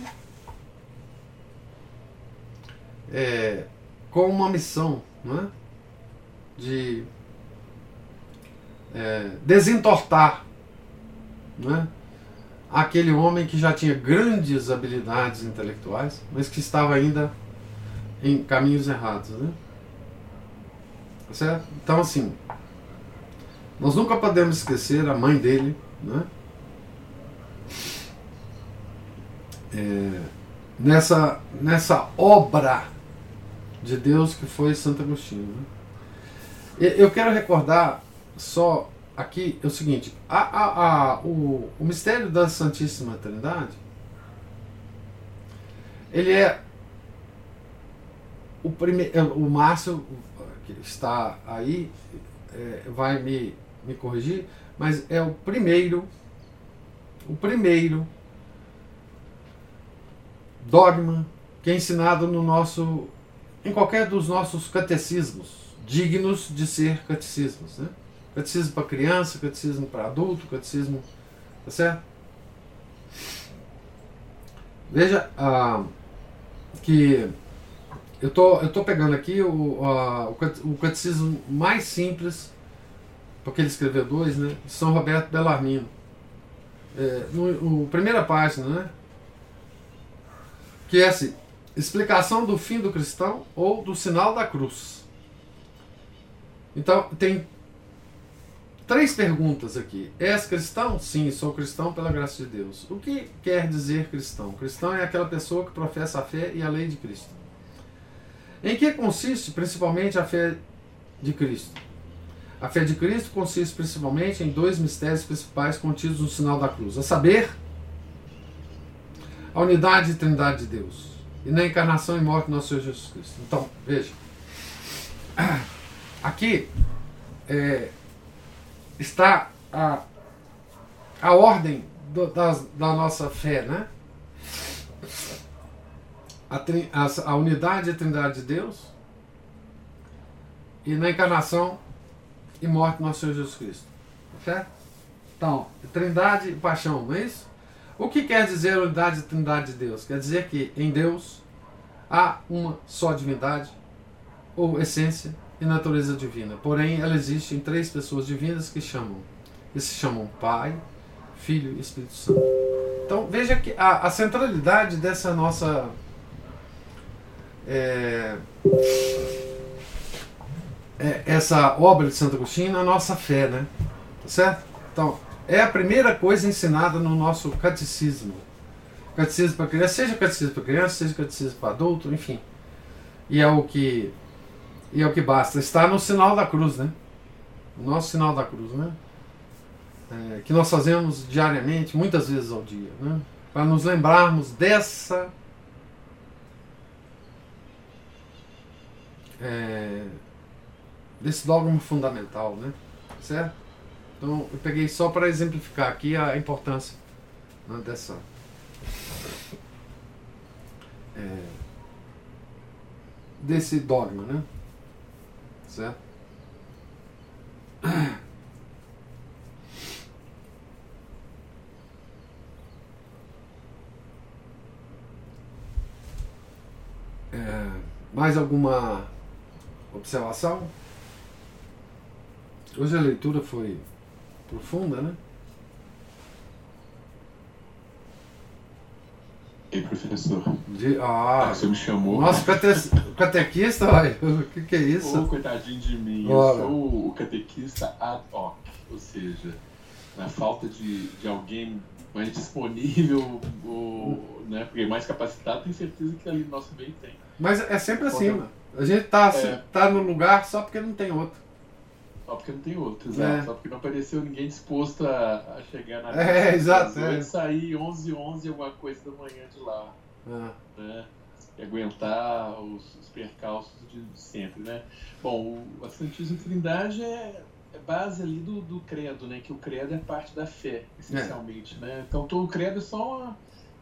é, com uma missão não é? de é, desentortar não é? aquele homem que já tinha grandes habilidades intelectuais, mas que estava ainda em caminhos errados. Né? Tá certo? Então, assim, nós nunca podemos esquecer a mãe dele, né? é, nessa, nessa obra de Deus que foi Santo Agostinho. Né? Eu quero recordar só aqui o seguinte: a, a, a, o, o mistério da Santíssima Trindade ele é o primeiro. É, o Márcio que está aí é, vai me, me corrigir, mas é o primeiro, o primeiro dogma que é ensinado no nosso, em qualquer dos nossos catecismos, dignos de ser catecismos, né? Catecismo para criança, catecismo para adulto, catecismo, tá certo? Veja ah, que eu tô, eu tô pegando aqui o, o catecismo mais simples, porque ele escreveu dois, né? São Roberto Bellarmino. É, no, primeira página, né? Que é assim, explicação do fim do cristão ou do sinal da cruz. Então, tem três perguntas aqui. És cristão? Sim, sou cristão pela graça de Deus. O que quer dizer cristão? Cristão é aquela pessoa que professa a fé e a lei de Cristo. Em que consiste principalmente a fé de Cristo? A fé de Cristo consiste principalmente em dois mistérios principais contidos no sinal da cruz: a saber, a unidade e trindade de Deus, e na encarnação e morte do nosso Senhor Jesus Cristo. Então, veja, aqui é, está a, a ordem do, da, da nossa fé, né? a, a, a unidade e a trindade de Deus e na encarnação e morte do nosso Senhor Jesus Cristo. Certo? Então, trindade e paixão, não é isso? O que quer dizer unidade e trindade de Deus? Quer dizer que em Deus há uma só divindade, ou essência e natureza divina. Porém, ela existe em três pessoas divinas que chamam, que se chamam Pai, Filho e Espírito Santo. Então veja que a, a centralidade dessa nossa é, é, essa obra de Santo Agostinho na nossa fé, né? Tá certo? Então, é a primeira coisa ensinada no nosso catecismo. Catecismo para criança, seja catecismo para criança, seja catecismo para adulto, enfim. E é o que e é o que basta. Está no sinal da cruz, né? O nosso sinal da cruz, né? É, que nós fazemos diariamente, muitas vezes ao dia, né? Para nos lembrarmos dessa é, desse dogma fundamental, né? Certo? Então eu peguei só para exemplificar aqui a importância né, dessa é, desse dogma, né? Certo? É, mais alguma observação? Hoje a leitura foi profunda, né? E professor? De, ah, ah, você me chamou. Nossa, cate, catequista, o que, que é isso? Oh, coitadinho de mim, Ora. eu sou o catequista ad hoc, ou seja, na falta de, de alguém mais disponível, ou, né, porque mais capacitado, tenho certeza que ali no nosso meio tem. Mas é sempre assim, mano. A gente tá, é. tá no lugar só porque não tem outro. Só porque não tem outro, exato. É. Só porque não apareceu ninguém disposto a, a chegar na É, exato. É. sair 11 11 alguma coisa da manhã de lá. É. Né? E aguentar os, os percalços de, sempre, né? Bom, a Santíssima Trindade é, é base ali do, do credo, né? Que o credo é parte da fé, essencialmente, né? Então, todo o credo é só uma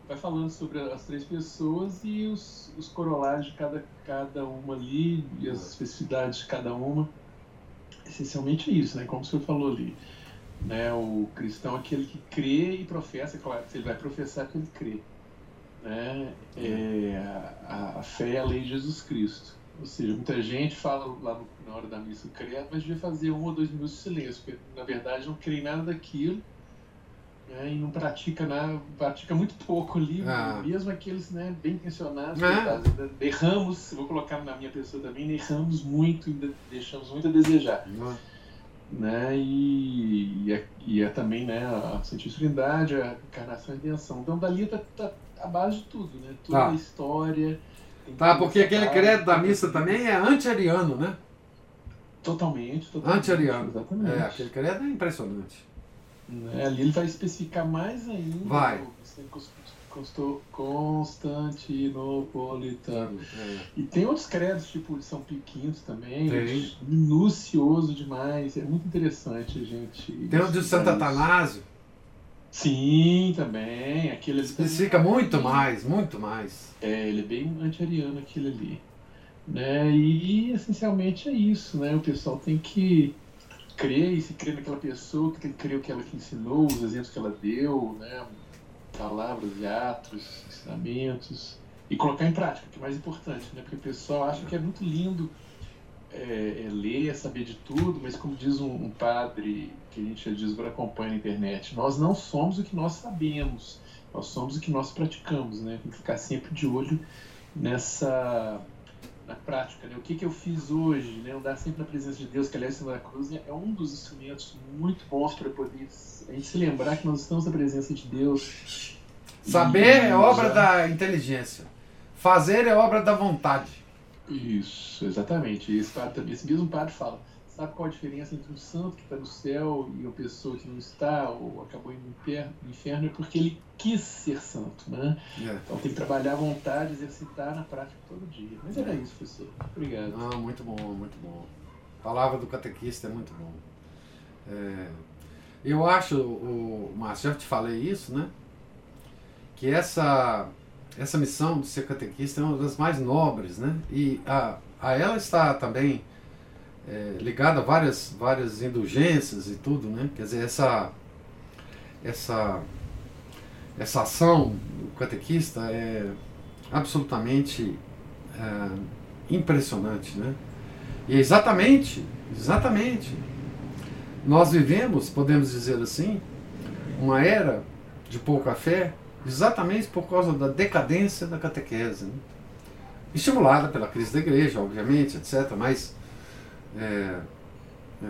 vai falando sobre as três pessoas e os, os corolários de cada, cada uma ali e as especificidades de cada uma. Essencialmente isso, né? Como o senhor falou ali. Né? O cristão é aquele que crê e professa, claro, ele vai professar que ele crê. Né? É, a, a fé é a lei de Jesus Cristo. Ou seja, muita gente fala lá no, na hora da missa o credo, mas devia fazer um ou dois minutos de silêncio, porque na verdade não crê em nada daquilo né, e não pratica nada, pratica muito pouco ali, ah. mesmo aqueles né, bem intencionados, ah. erramos, vou colocar na minha pessoa também, erramos muito, deixamos muito a desejar. Ah. Né, e, e, é, e é também né, a Santíssima Trindade, a encarnação e a redenção. Então dali está tá a base de tudo, né? Toda a história, Tá, porque aquele credo da missa também é anti-ariano, né? Totalmente, totalmente. Anti-ariano. Exatamente. É, aquele credo é impressionante. É, ali ele vai especificar mais ainda. Vai. Constantinopolitano. É. E tem outros credos, tipo de São V também. Tem. Minucioso demais. É muito interessante, gente. Tem o de Santo Atanásio. Sim, também. Aquele Especifica muito mais, muito mais. É, ele é bem anti-ariano aquele ali. Né? E essencialmente é isso, né? O pessoal tem que crer e se crer naquela pessoa, que crer o que ela que ensinou, os exemplos que ela deu, né? Palavras e atos, ensinamentos. E colocar em prática, que é mais importante, né? Porque o pessoal acha que é muito lindo é, é ler, saber de tudo, mas como diz um, um padre que a gente já diz agora acompanha na internet, nós não somos o que nós sabemos, nós somos o que nós praticamos, né? Tem que ficar sempre de olho nessa na prática, né? O que, que eu fiz hoje, né? Andar sempre na presença de Deus, que aliás na cruz né? é um dos instrumentos muito bons para poder a gente se lembrar que nós estamos na presença de Deus. Saber é obra já... da inteligência. Fazer é obra da vontade. Isso, exatamente. Esse, padre, esse mesmo padre fala Sabe qual a diferença entre um santo que está no céu e uma pessoa que não está ou acabou indo no inferno? É porque ele quis ser santo, né? É. Então tem que trabalhar à vontade, exercitar na prática todo dia. Mas era é. isso, professor. Obrigado. Ah, muito bom, muito bom. A palavra do catequista é muito bom. É, eu acho, o Márcio, já te falei isso, né? Que essa, essa missão de ser catequista é uma das mais nobres, né? E a, a ela está também é, ligado a várias, várias indulgências e tudo, né? Quer dizer, essa, essa, essa ação do catequista é absolutamente é, impressionante, né? E é exatamente, exatamente, nós vivemos, podemos dizer assim, uma era de pouca fé, exatamente por causa da decadência da catequese, né? estimulada pela crise da igreja, obviamente, etc. Mas é, é,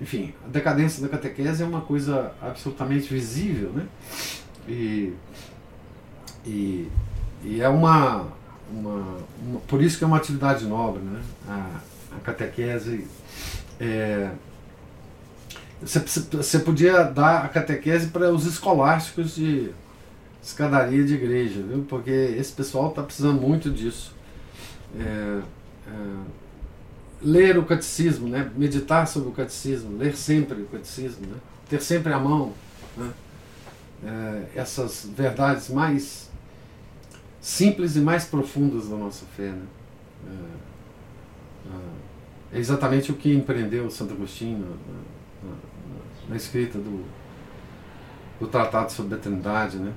enfim, a decadência da catequese é uma coisa absolutamente visível, né? E, e, e é uma, uma, uma, Por isso que é uma atividade nobre, né? A, a catequese. É, você, você podia dar a catequese para os escolásticos de escadaria de igreja, viu? Porque esse pessoal está precisando muito disso. É, é, ler o catecismo, né? meditar sobre o catecismo, ler sempre o catecismo, né? ter sempre à mão né? é, essas verdades mais simples e mais profundas da nossa fé. Né? É, é, é exatamente o que empreendeu Santo Agostinho na, na, na, escrita do, do Tratado sobre a Trindade, né?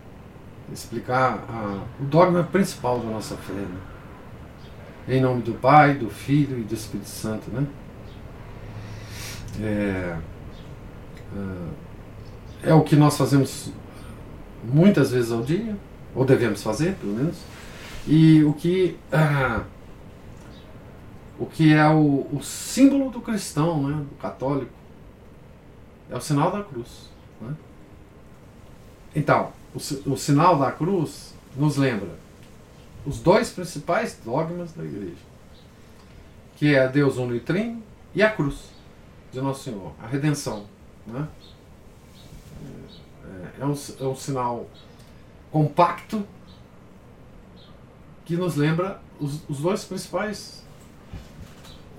explicar a, o dogma principal da nossa fé. Né? Em nome do Pai, do Filho e do Espírito Santo, né? É, é, é o que nós fazemos muitas vezes ao dia, ou devemos fazer, pelo menos, e o que ah, o que é o, o, símbolo do cristão, né, do católico, é o sinal da cruz. Né? Então, o, o sinal da cruz nos lembra os dois principais dogmas da igreja, que é Deus uno e trino e a cruz de Nosso Senhor, a redenção. Né? É, é, um, é um sinal compacto que nos lembra os, os dois principais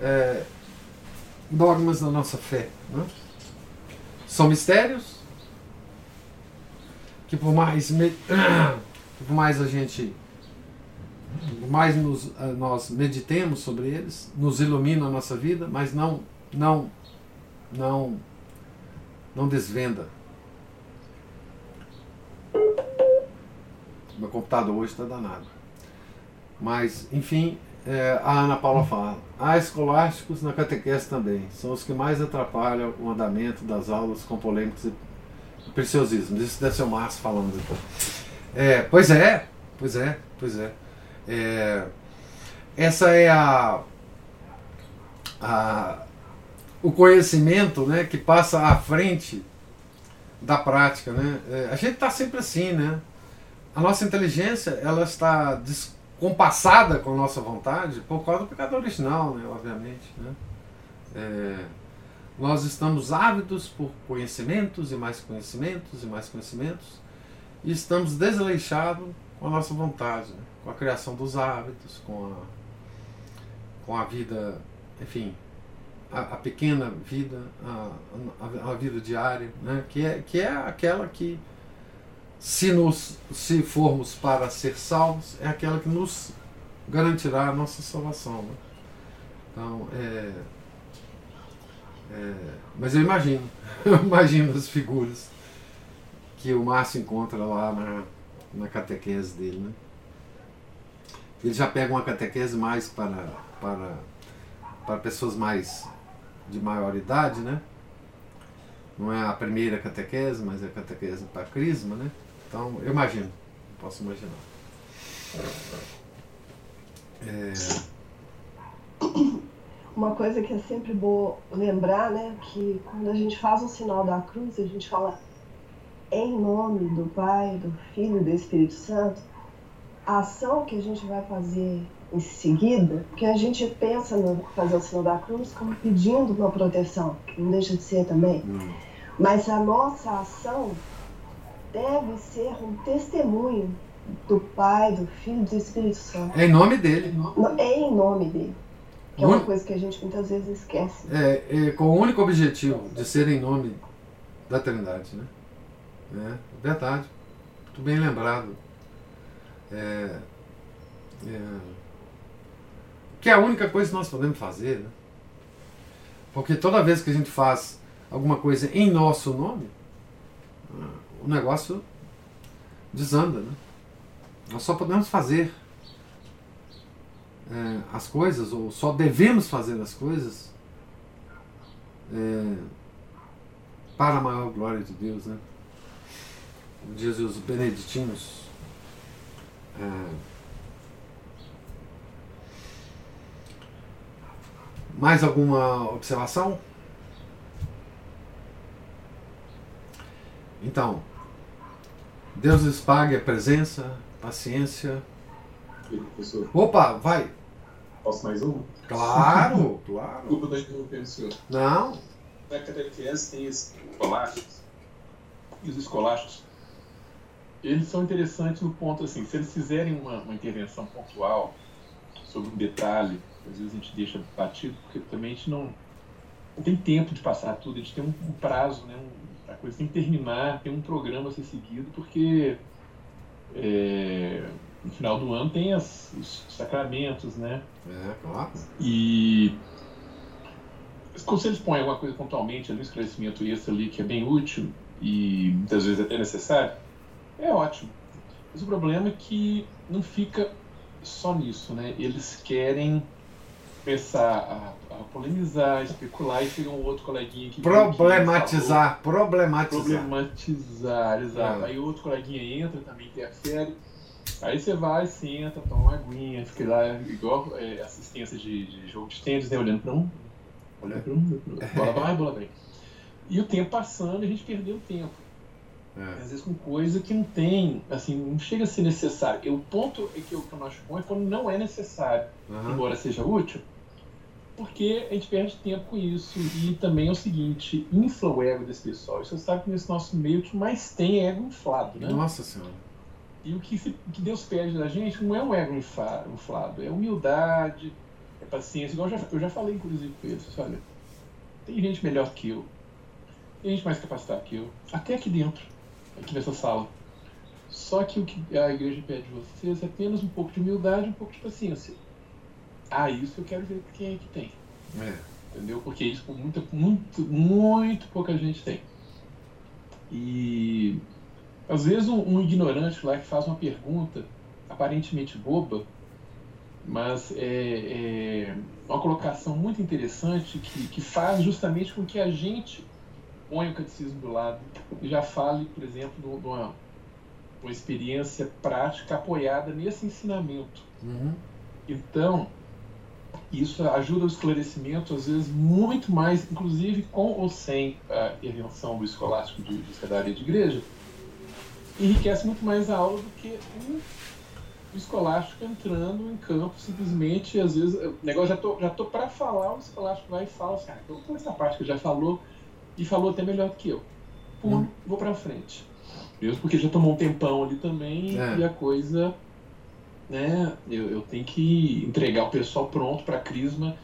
é, dogmas da nossa fé. Né? São mistérios que por mais, que por mais a gente mais nos, eh, nós meditemos sobre eles, nos ilumina a nossa vida, mas não, não, não, não desvenda. Meu computador hoje está danado. Mas, enfim, é, a Ana Paula fala: há escolásticos na catequese também. São os que mais atrapalham o andamento das aulas com polêmicas e preciosismos. Isso deve ser o Márcio falando. É, pois é, pois é, pois é. É, essa é a, a, o conhecimento né, que passa à frente da prática. Né? É, a gente está sempre assim, né? A nossa inteligência ela está des, compassada com a nossa vontade por causa do pecado original, né, obviamente. Né? É, nós estamos ávidos por conhecimentos e mais conhecimentos e mais conhecimentos e estamos desleixados com a nossa vontade, né? Com a criação dos hábitos, com a, com a vida, enfim, a, a pequena vida, a, a, a, vida diária, né? que, é, que é aquela que, se, nos, se formos para ser salvos, é aquela que nos garantirá a nossa salvação. Né? Então, é, é, mas eu imagino, eu imagino as figuras que o Márcio encontra lá na, na catequese dele. Né? Ele já pega uma catequese mais para, para, para pessoas mais de maior idade, né? Não é a primeira catequese, mas é a catequese para crisma, né? Então, eu imagino, posso imaginar. É... Uma coisa que é sempre bom lembrar, né, que quando a gente faz o sinal da cruz, a gente fala em nome do Pai, do Filho e do Espírito Santo, a ação que a gente vai fazer em seguida, porque a gente pensa no fazer o sinal da cruz como pedindo uma proteção, que não deixa de ser também. Hum. Mas a nossa ação deve ser um testemunho do Pai, do Filho e do Espírito Santo. É em nome dele. É em nome dele. Que é uma coisa que a gente muitas vezes esquece. É, é com o único objetivo de ser em nome da Trindade, né? É, verdade. Muito bem lembrado. É, é, que é a única coisa que nós podemos fazer, né? Porque toda vez que a gente faz alguma coisa em nosso nome, ah, o negócio desanda, né? Nós só podemos fazer é, as coisas, ou só devemos fazer as coisas é, para a maior glória de Deus, né? Diz os beneditinos. É, Mais alguma observação? Então, Deus lhes pague a presença, paciência. professor. Opa, vai! Posso mais um? Claro, claro. Desculpa da senhor. Não. Na catequese tem os escolásticos. E os escolásticos, eles são interessantes no ponto assim, se eles fizerem uma, uma intervenção pontual sobre um detalhe às vezes a gente deixa batido, porque também a gente não, não tem tempo de passar tudo, a gente tem um, um prazo, né? Um, a coisa tem que terminar, tem um programa a ser seguido, porque é, no final do ano tem as, os sacramentos, né? É, claro. E quando você põem alguma coisa pontualmente, ali, um esclarecimento esse ali que é bem útil e muitas vezes até necessário, é ótimo. Mas o problema é que não fica só nisso, né? Eles querem começar a, a, polemizar, especular e chega um outro coleguinha que. Problematizar, problematizar. Problematizar, exato. É. Aí outro coleguinha entra, também interfere. Aí você vai, senta, toma uma aguinha, fica lá, igual é, assistência de, de, jogo de tênis, né? Olhando para um, olhando para um, bola vai, bola vem. E o tempo passando, a gente perdeu tempo. É. Às vezes com coisa que não tem, assim, não chega a ser necessário. E o ponto é que eu, que eu acho bom é quando não é necessário, uhum. embora seja útil, porque a gente perde tempo com isso. E também é o seguinte, infla o ego desse pessoal. Você sabe que nesse nosso meio o que mais tem é ego inflado, né? Nossa Senhora. E o que, o que Deus pede da gente não é um ego inflado, é humildade, é paciência. Igual eu já, eu já falei, inclusive, com eles. Olha, tem gente melhor que eu, tem gente mais capacitada que eu, até aqui dentro, aqui nessa sala. Só que o que a igreja pede de vocês é apenas um pouco de humildade e um pouco de paciência ah, isso eu quero ver quem é que tem. É. Entendeu? Porque isso muita, muito, muito pouca gente tem. E às vezes um, um, ignorante lá que faz uma pergunta aparentemente boba, mas é, é uma colocação muito interessante que, que faz justamente com que a gente ponha o catecismo do lado e já fale, por exemplo, de uma, uma experiência prática apoiada nesse ensinamento. Uhum. Então, isso ajuda o esclarecimento, às vezes, muito mais, inclusive com ou sem a intervenção do escolástico de, de secretaria de igreja, enriquece muito mais a aula do que um o escolástico entrando em campo simplesmente, às vezes, o negócio já tô, já tô para falar, o escolástico vai e fala assim, ah, então essa parte que já falou, e falou até melhor do que eu. Pulo, hum. vou para frente. Mesmo porque já tomou um tempão ali também é. e a coisa, né, eu, eu tenho que entregar o pessoal pronto para Crisma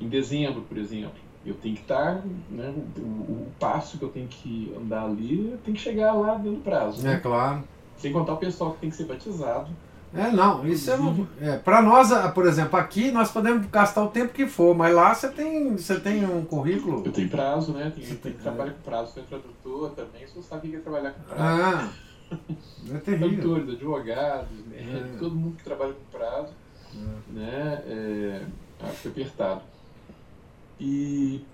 em dezembro, por exemplo. Eu tenho que estar, né, o, o, passo que eu tenho que andar ali, tem que chegar lá dentro do prazo. Né? É claro. Sem contar o pessoal que tem que ser batizado é, não, isso é, é para nós, por exemplo, aqui nós podemos gastar o tempo que for, mas lá você tem, você tem um currículo. Eu tenho prazo, né? Tem, tem que trabalhar com prazo, você é tradutor também, você sabe que é trabalhar com prazo. Ah, é terrível. Tradutores, advogados, né? É. todo mundo que trabalha com prazo, é. né? É, acho apertado. E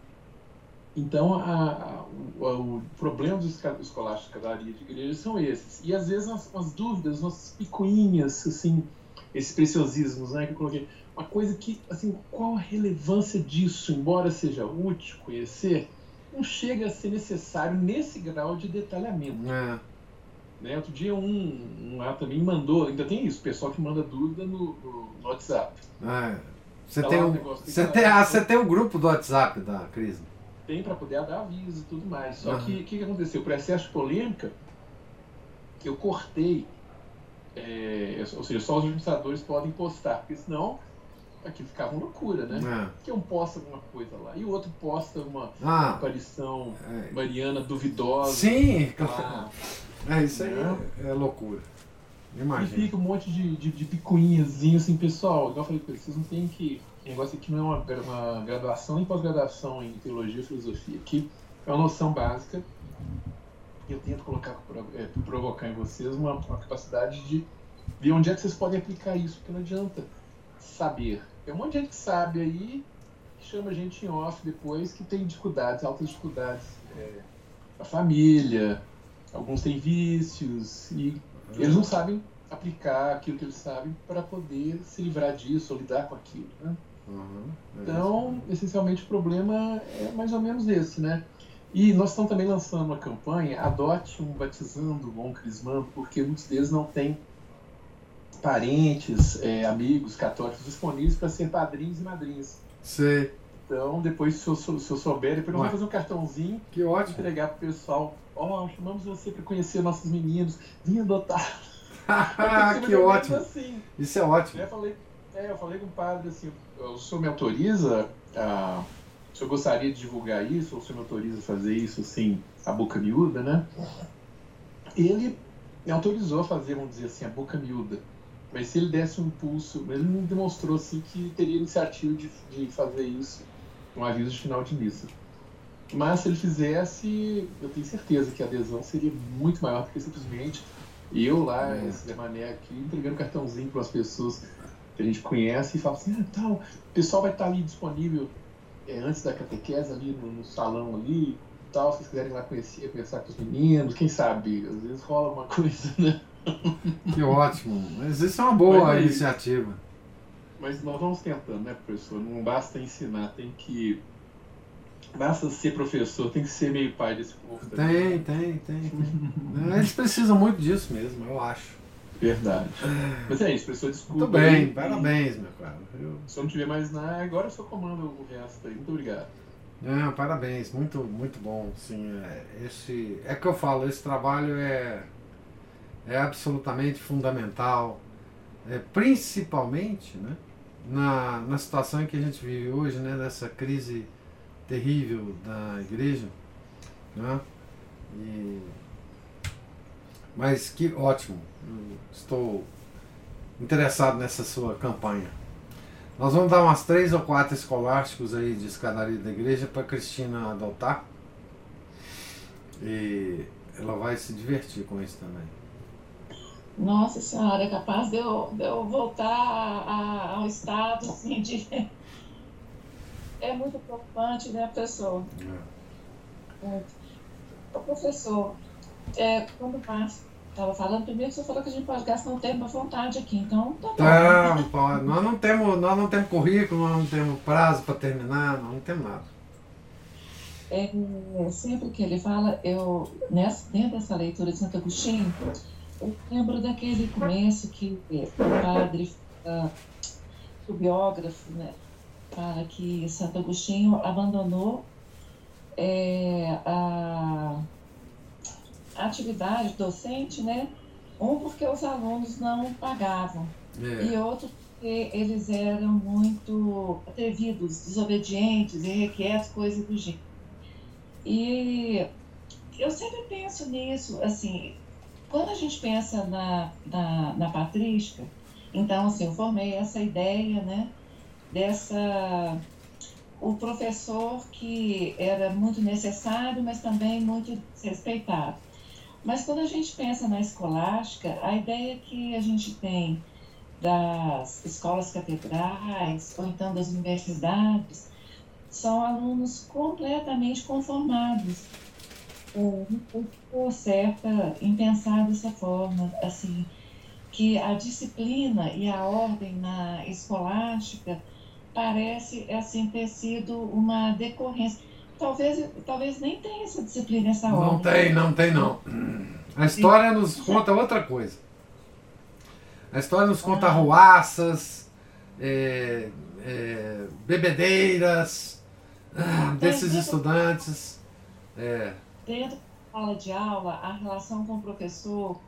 então, a, a, o, o, problema dos escolares de cavalaria de igreja são esses. E às vezes as, as dúvidas, nossas picuinhas, assim, esses preciosismos, né, que eu coloquei. Uma coisa que, assim, qual a relevância disso, embora seja útil conhecer, não chega a ser necessário nesse grau de detalhamento. É. Né? Outro dia um, um lá também mandou, ainda tem isso, pessoal que manda dúvida no, no, no WhatsApp. É. Você tem, um, você, tem, ah, você tem um grupo do WhatsApp da Cris? Tem para poder dar aviso e tudo mais. Só uhum. que o que, que aconteceu? Por excesso de polêmica, eu cortei, é, ou seja, só os administradores podem postar, porque senão aqui ficava uma loucura, né? É. Porque um posta alguma coisa lá e o outro posta uma ah, aparição é. mariana duvidosa. Sim, lá, é, isso aí é, é loucura. Imagina. E fica um monte de, de, de picuinhazinho assim, pessoal. Igual eu falei, vocês não tem que o negócio aqui não é uma, uma graduação nem pós-graduação em teologia e filosofia. Aqui é uma noção básica. Eu tento colocar, é, provocar em vocês uma, uma capacidade de ver onde é que vocês podem aplicar isso, porque não adianta saber. Tem um monte de gente que sabe aí, que chama a gente em off depois, que tem dificuldades, altas dificuldades. É, a família, alguns têm vícios, e eles não sabem aplicar aquilo que eles sabem para poder se livrar disso ou lidar com aquilo. Né? Uhum, é então, essencialmente, o problema é mais ou menos esse, né? E nós estamos também lançando uma campanha, adote um batizando um crismando, porque muitos deles não têm parentes, é, amigos católicos disponíveis para ser padrinhos e madrinhas. Sei. Então, depois, se eu, se eu souber, depois eu vou fazer um cartãozinho que ótimo. entregar para o pessoal. Ó, oh, chamamos você para conhecer nossos meninos, vim adotar. que ótimo. Assim. Isso é ótimo. Eu falei, é, eu falei com o padre assim, o senhor me autoriza a. O senhor gostaria de divulgar isso, ou o senhor me autoriza a fazer isso assim, a boca miúda, né? Ele me autorizou a fazer, vamos dizer assim, a boca miúda. Mas se ele desse um impulso, ele não demonstrou assim que teria iniciativa de, de fazer isso, um aviso de final de missa. Mas se ele fizesse, eu tenho certeza que a adesão seria muito maior do que simplesmente eu lá, é. esse Mané aqui, entregando cartãozinho para as pessoas que a gente conhece e fala assim, ah, tal, o pessoal vai estar ali disponível é, antes da catequese ali no, no salão ali tal, se vocês quiserem lá conhecer, conversar com os meninos, quem sabe, às vezes rola uma coisa, né? Que ótimo, mas isso é uma boa mas, iniciativa. Mas nós vamos tentando, né, professor? Não basta ensinar, tem que. Basta ser professor, tem que ser meio pai desse povo. Tem, tem, tem, tem. Eles precisam muito disso mesmo, eu acho. Verdade. Mas é isso, professor, desculpa. Muito bem, aí, parabéns, meu caro. Eu... Se eu não tiver mais nada, agora eu só comando o resto aí. Muito obrigado. Não, parabéns, muito, muito bom. Sim, é, esse, é que eu falo, esse trabalho é, é absolutamente fundamental, é, principalmente né, na, na situação em que a gente vive hoje, né, nessa crise terrível da igreja. Né, e mas que ótimo. Estou interessado nessa sua campanha. Nós vamos dar umas três ou quatro escolásticos aí de escadaria da igreja para Cristina adotar. E ela vai se divertir com isso também. Nossa Senhora, é capaz de eu, de eu voltar a, a, ao estado assim, de. É muito preocupante, né, professor? É. É. O professor, é, quando passa estava falando, primeiro você falou que a gente pode gastar um tempo à vontade aqui, então tá bom. Não, pode. Nós não temos, nós não temos currículo, nós não temos prazo para terminar, nós não temos nada. É, sempre que ele fala, eu, nessa, dentro dessa leitura de Santo Agostinho, eu lembro daquele começo que o padre, uh, o biógrafo, né, fala que Santo Agostinho abandonou é, a atividade docente, né? Um porque os alunos não pagavam é. e outro porque eles eram muito atrevidos, desobedientes, irrequietos, coisas do gênero. E eu sempre penso nisso, assim, quando a gente pensa na, na, na patrística, então, assim, eu formei essa ideia, né, dessa... O professor que era muito necessário, mas também muito respeitado. Mas quando a gente pensa na escolástica, a ideia que a gente tem das escolas catedrais ou então das universidades são alunos completamente conformados pouco certa em pensar dessa forma, assim, que a disciplina e a ordem na escolástica parece assim ter sido uma decorrência. Talvez, talvez nem tenha essa disciplina, essa ordem. Não tem, não tem não. A história nos conta outra coisa. A história nos conta ah. ruaças, é, é, bebedeiras ah, desses estudantes. É. Dentro da sala de aula, a relação com o professor,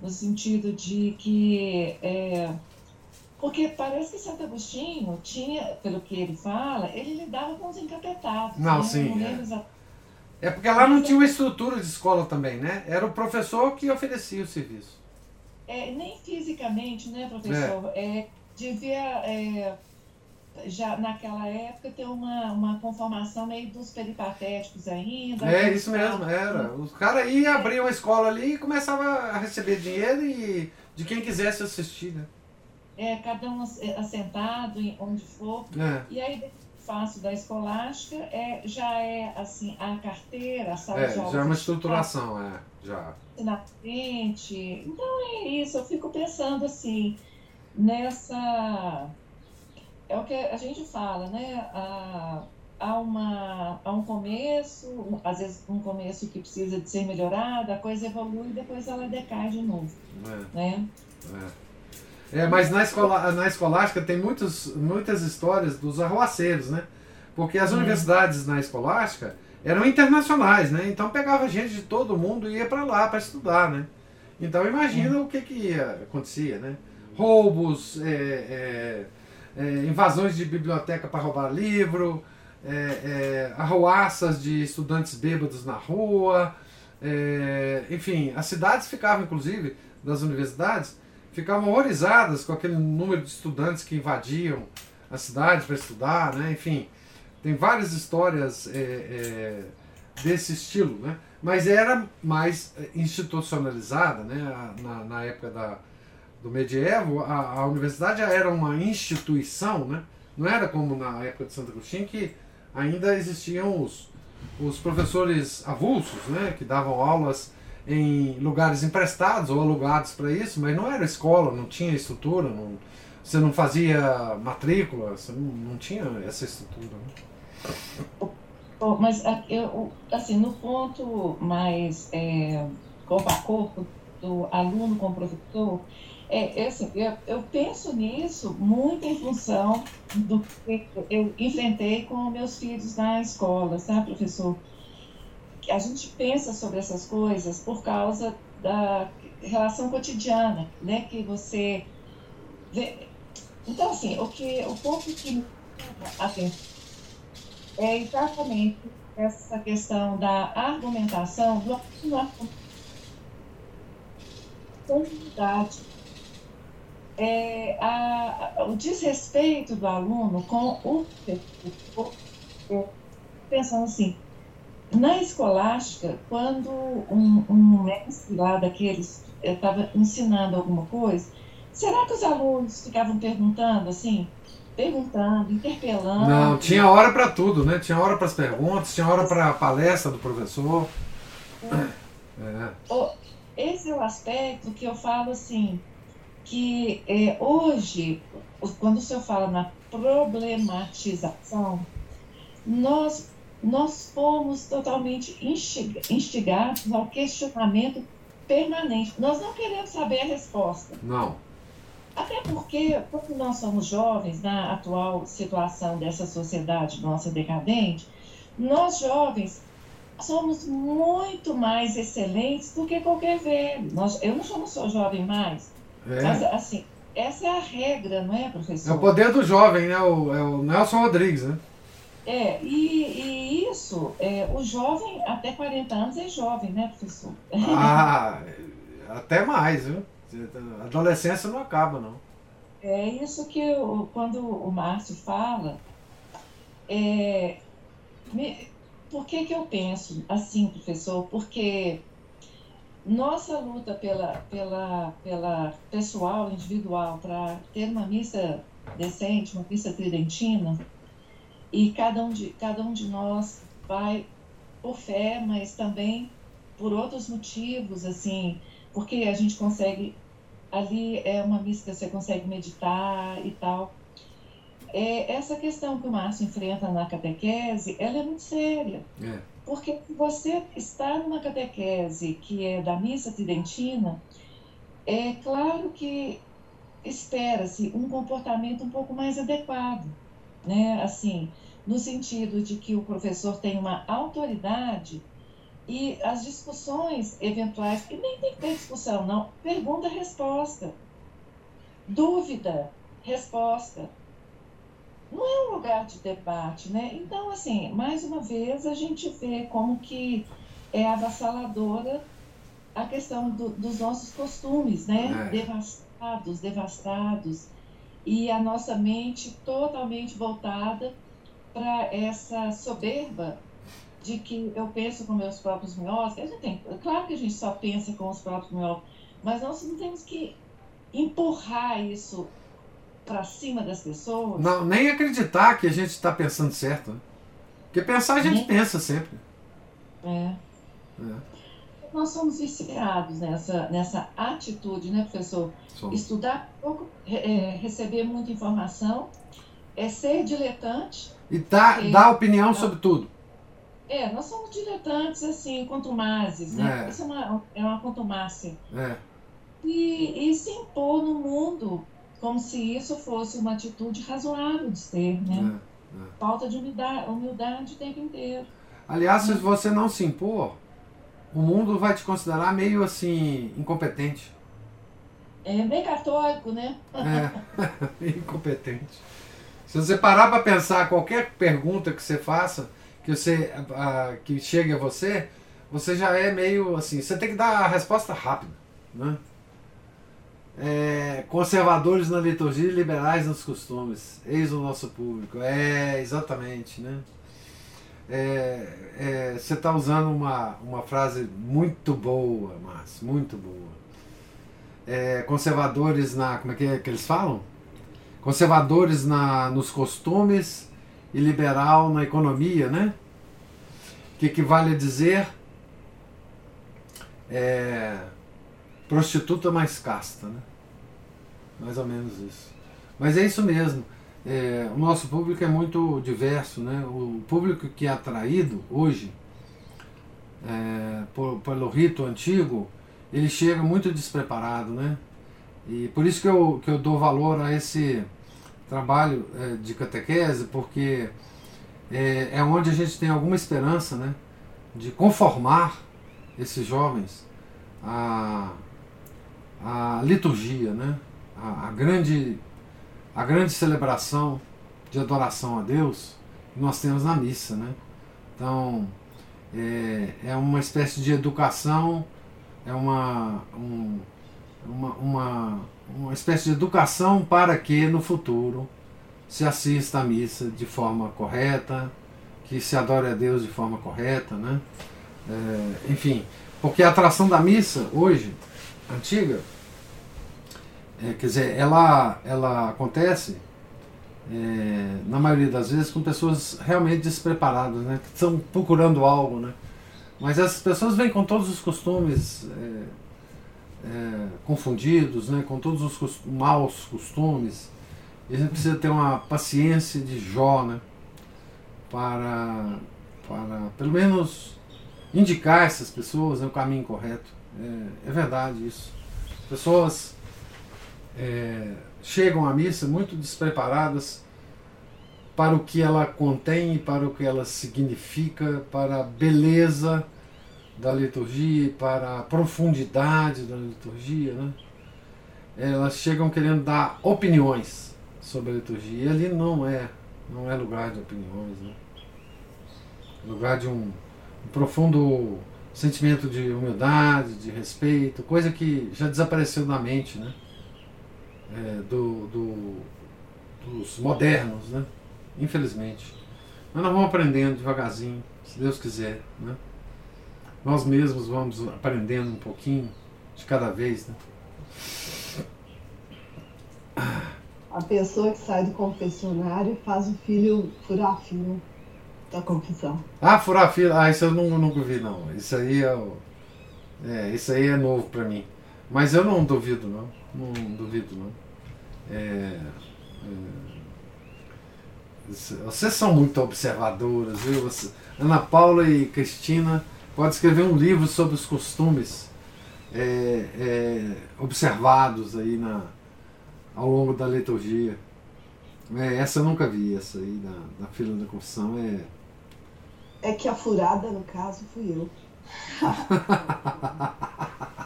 no sentido de que. Porque parece que Santo Agostinho tinha, pelo que ele fala, ele lidava com os encapetados. Não, né? sim. É. é porque lá não tinha uma estrutura de escola também, né? Era o professor que oferecia o serviço é, nem fisicamente, né, professor? É. é devia é, já naquela época ter uma, uma conformação meio dos peripatéticos ainda. É, isso mesmo, era. Os caras iam abrir uma escola ali e começava a receber dinheiro e de quem quisesse assistir, né? É, cada um assentado onde for. É. E aí fácil da escolástica é, já é assim, a carteira, a sala é, de aula. Já é uma estruturação, é, já. Na frente. Então é isso, eu fico pensando assim, nessa. É o que a gente fala, né? A, há, uma, há um começo, às vezes um começo que precisa de ser melhorado, a coisa evolui e depois ela decai de novo. É. Né? É. É, mas na, escola, na escolástica tem muitos, muitas histórias dos arruaceiros, né? Porque as universidades na escolástica eram internacionais, né? Então pegava gente de todo mundo e ia para lá para estudar, né? Então imagina o que que ia, acontecia, né? Roubos, é, é, é, invasões de biblioteca para roubar livro, é, é, arruaças de estudantes bêbados na rua, é, enfim, as cidades ficavam inclusive das universidades ficavam horrorizadas com aquele número de estudantes que invadiam a cidade para estudar, né? enfim, tem várias histórias é, é, desse estilo, né? mas era mais institucionalizada, né? na, na época da, do medievo, a, a, universidade já era uma instituição, né? não era como na época de Santo Agostinho, que ainda existiam os, os professores avulsos, né? que davam aulas em lugares emprestados ou alugados para isso, mas não era escola, não tinha estrutura, não, você não fazia matrícula, você não, não tinha essa estrutura. Né? mas eu, assim, no ponto mais é, corpo a corpo do aluno com o professor, é, é assim, eu, eu, penso nisso muito em função do que eu enfrentei com meus filhos na escola, sabe, professor? A gente pensa sobre essas coisas por causa da relação cotidiana, né? Que você vê. Então, assim, o, que, o ponto que me atenção é exatamente essa questão da argumentação do comunidade. É, a, a, o desrespeito do aluno com o pensando assim, na escolástica, quando um, um mestre lá daqueles estava ensinando alguma coisa, será que os alunos ficavam perguntando assim? Perguntando, interpelando? Não, tinha hora para tudo, né? Tinha hora para as perguntas, tinha hora para a palestra do professor. É. É. Esse é o aspecto que eu falo assim, que é, hoje, quando o senhor fala na problematização, nós nós fomos totalmente instigados ao questionamento permanente. Nós não queremos saber a resposta. Não. Até porque, como nós somos jovens na atual situação dessa sociedade nossa decadente, nós jovens somos muito mais excelentes do que qualquer velho. Nós, eu não sou jovem mais, é. mas assim, essa é a regra, não é, professor? É o poder do jovem, né? O, é o Nelson Rodrigues, né? É, e, e isso, é, o jovem até 40 anos é jovem, né, professor? Ah, até mais, viu? A adolescência não acaba, não. É isso que eu, quando o Márcio fala, é, me, por que, que eu penso assim, professor? Porque nossa luta pela, pela, pela pessoal, individual, para ter uma missa decente, uma missa tridentina, e cada um, de, cada um de nós vai por fé, mas também por outros motivos, assim, porque a gente consegue, ali é uma missa que você consegue meditar e tal. É, essa questão que o Márcio enfrenta na catequese, ela é muito séria. É. Porque você está numa catequese que é da missa tridentina, é claro que espera-se um comportamento um pouco mais adequado, né? Assim, no sentido de que o professor tem uma autoridade e as discussões eventuais, e nem tem que ter discussão, não, pergunta-resposta, dúvida, resposta não é um lugar de debate, né? Então, assim, mais uma vez a gente vê como que é avassaladora a questão do, dos nossos costumes, né? É. Devastados, devastados, e a nossa mente totalmente voltada para essa soberba de que eu penso com meus próprios miolos. A gente tem, claro que a gente só pensa com os próprios miolos, mas nós não temos que empurrar isso para cima das pessoas. Não, nem acreditar que a gente está pensando certo. Né? Porque pensar a gente pensa sempre. É. é. Nós somos viciados nessa, nessa atitude, né, professor? Estudar pouco, é, receber muita informação, é ser diletante. E tá, dar opinião sobre tudo. É, nós somos diletantes, assim, contumazes, né? É. Isso é uma, é uma contumácia. É. E, e se impor no mundo como se isso fosse uma atitude razoável de ser, né? É, é. Falta de humildade, humildade o tempo inteiro. Aliás, se você não se impor, o mundo vai te considerar meio assim, incompetente. É bem católico, né? É, incompetente. Se você parar para pensar qualquer pergunta que você faça, que você que chegue a você, você já é meio assim, você tem que dar a resposta rápida, né? É, conservadores na liturgia e liberais nos costumes. Eis o nosso público. É, exatamente, né? É, é, você está usando uma, uma frase muito boa, Márcio, muito boa. É, conservadores na. Como é que, é que eles falam? Conservadores na, nos costumes e liberal na economia, né? Que equivale a dizer é, prostituta mais casta, né? mais ou menos isso. Mas é isso mesmo. É, o nosso público é muito diverso, né? O público que é atraído hoje é, por, pelo rito antigo, ele chega muito despreparado, né? E por isso que eu, que eu dou valor a esse trabalho é, de catequese, porque é, é onde a gente tem alguma esperança, né? De conformar esses jovens à, à liturgia, né? a, a, grande, a grande celebração de adoração a Deus que nós temos na missa. Né? Então, é, é uma espécie de educação, é uma, um, uma, uma, uma espécie de educação para que no futuro se assista à missa de forma correta, que se adore a Deus de forma correta, né? É, enfim, porque a atração da missa hoje, antiga, é, quer dizer, ela, ela acontece, é, na maioria das vezes, com pessoas realmente despreparadas, né, que estão procurando algo. Né? Mas essas pessoas vêm com todos os costumes é, é confundidos, né, com todos os maus costumes. E a gente precisa ter uma paciência de Jó né, para, para, pelo menos, indicar essas pessoas no caminho correto. É, é verdade isso. Pessoas é, chegam à missa muito despreparadas para o que ela contém, para o que ela significa, para a beleza da liturgia, para a profundidade da liturgia. Né? Elas chegam querendo dar opiniões sobre a liturgia. E ali não é, não é lugar de opiniões. Né? Lugar de um, um profundo sentimento de humildade, de respeito, coisa que já desapareceu da mente né? É, do, do, dos modernos. Né? infelizmente. Mas nós vamos aprendendo devagarzinho, se Deus quiser. Né? Nós mesmos vamos aprendendo um pouquinho de cada vez. Né? A pessoa que sai do confessionário faz o filho furar a fila da confissão. Ah, furar a fila? Ah, isso eu não, nunca vi, não. Isso aí é, o... é, isso aí é novo para mim. Mas eu não duvido, não. Não duvido, não. É, é vocês são muito observadoras, viu? Você, Ana Paula e Cristina podem escrever um livro sobre os costumes é, é, observados aí na, ao longo da liturgia. É, essa eu nunca vi, essa aí da, da fila da confissão. É... é que a furada, no caso, fui eu.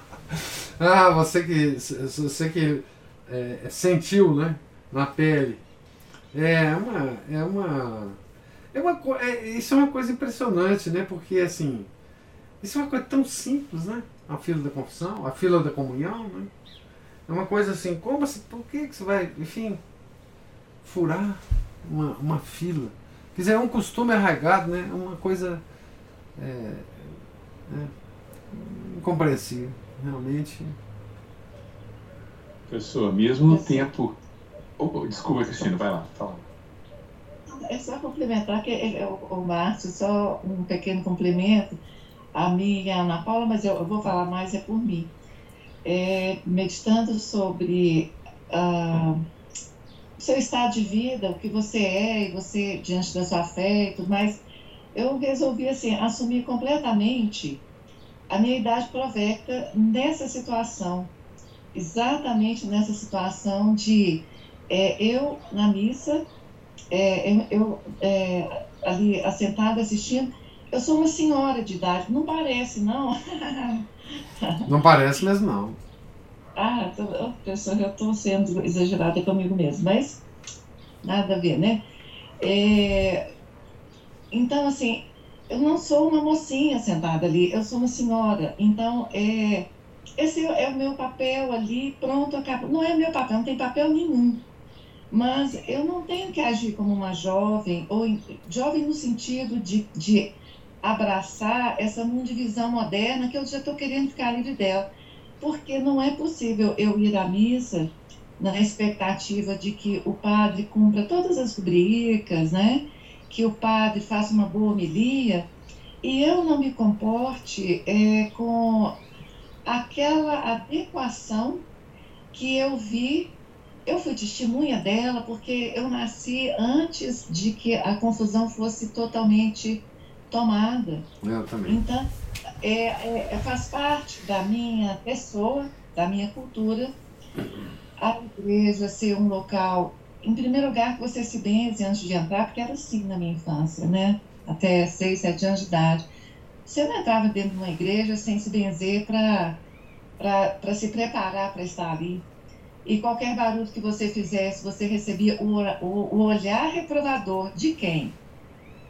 ah, você que, você que é, sentiu, né? Na pele. É uma. É uma. É uma é, isso é uma coisa impressionante, né? Porque assim. Isso é uma coisa tão simples, né? A fila da confissão, a fila da comunhão, né? É uma coisa assim, como assim, por que, que você vai, enfim, furar uma, uma fila? Quer dizer, é um costume arraigado, né? É uma coisa é, é, incompreensível, realmente. Pessoa, mesmo no tempo Oh, desculpa, Cristina, vai lá, fala. É só complementar que é, o, o Márcio, só um pequeno complemento, a mim e a Ana Paula, mas eu, eu vou falar mais é por mim. É, meditando sobre uh, o seu estado de vida, o que você é e você diante da sua fé e tudo mais, eu resolvi assim, assumir completamente a minha idade provecta nessa situação, exatamente nessa situação de é, eu, na missa, é, eu, eu é, ali assentada assistindo, eu sou uma senhora de idade, não parece, não. não parece mesmo, não. Ah, tô, pessoal, eu estou sendo exagerada comigo mesmo, mas nada a ver, né? É, então, assim, eu não sou uma mocinha sentada ali, eu sou uma senhora. Então, é, esse é o meu papel ali, pronto, acabou. Não é meu papel, não tem papel nenhum. Mas eu não tenho que agir como uma jovem, ou jovem no sentido de, de abraçar essa mundivisão moderna que eu já estou querendo ficar livre dela. Porque não é possível eu ir à missa na expectativa de que o padre cumpra todas as rubricas, né? Que o padre faça uma boa homilia, e eu não me comporte é, com aquela adequação que eu vi eu fui testemunha dela porque eu nasci antes de que a confusão fosse totalmente tomada. Eu também. Então, é, é, faz parte da minha pessoa, da minha cultura, a igreja ser um local, em primeiro lugar, que você se benze antes de entrar, porque era assim na minha infância, né? Até seis, sete anos de idade. Você não entrava dentro de uma igreja sem se benzer para se preparar para estar ali e qualquer barulho que você fizesse, você recebia o, o, o olhar reprovador de quem?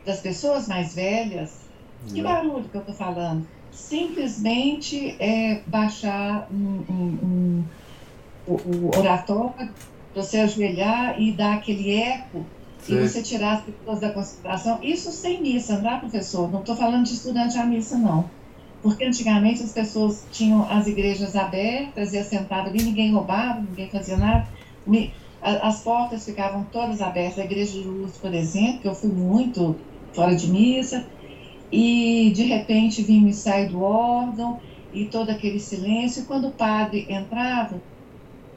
Das pessoas mais velhas? Que é. barulho que eu estou falando? Simplesmente é baixar um, um, um, o, o oratório, você ajoelhar e dar aquele eco Sim. e você tirar as pessoas da consideração. Isso sem missa, não é, professor? Não estou falando de estudante à missa, não. Porque antigamente as pessoas tinham as igrejas abertas e assentadas ali, ninguém roubava, ninguém fazia nada. As portas ficavam todas abertas. A igreja de luz, por exemplo, que eu fui muito fora de missa, e de repente vinha o sair do órgão e todo aquele silêncio. E quando o padre entrava,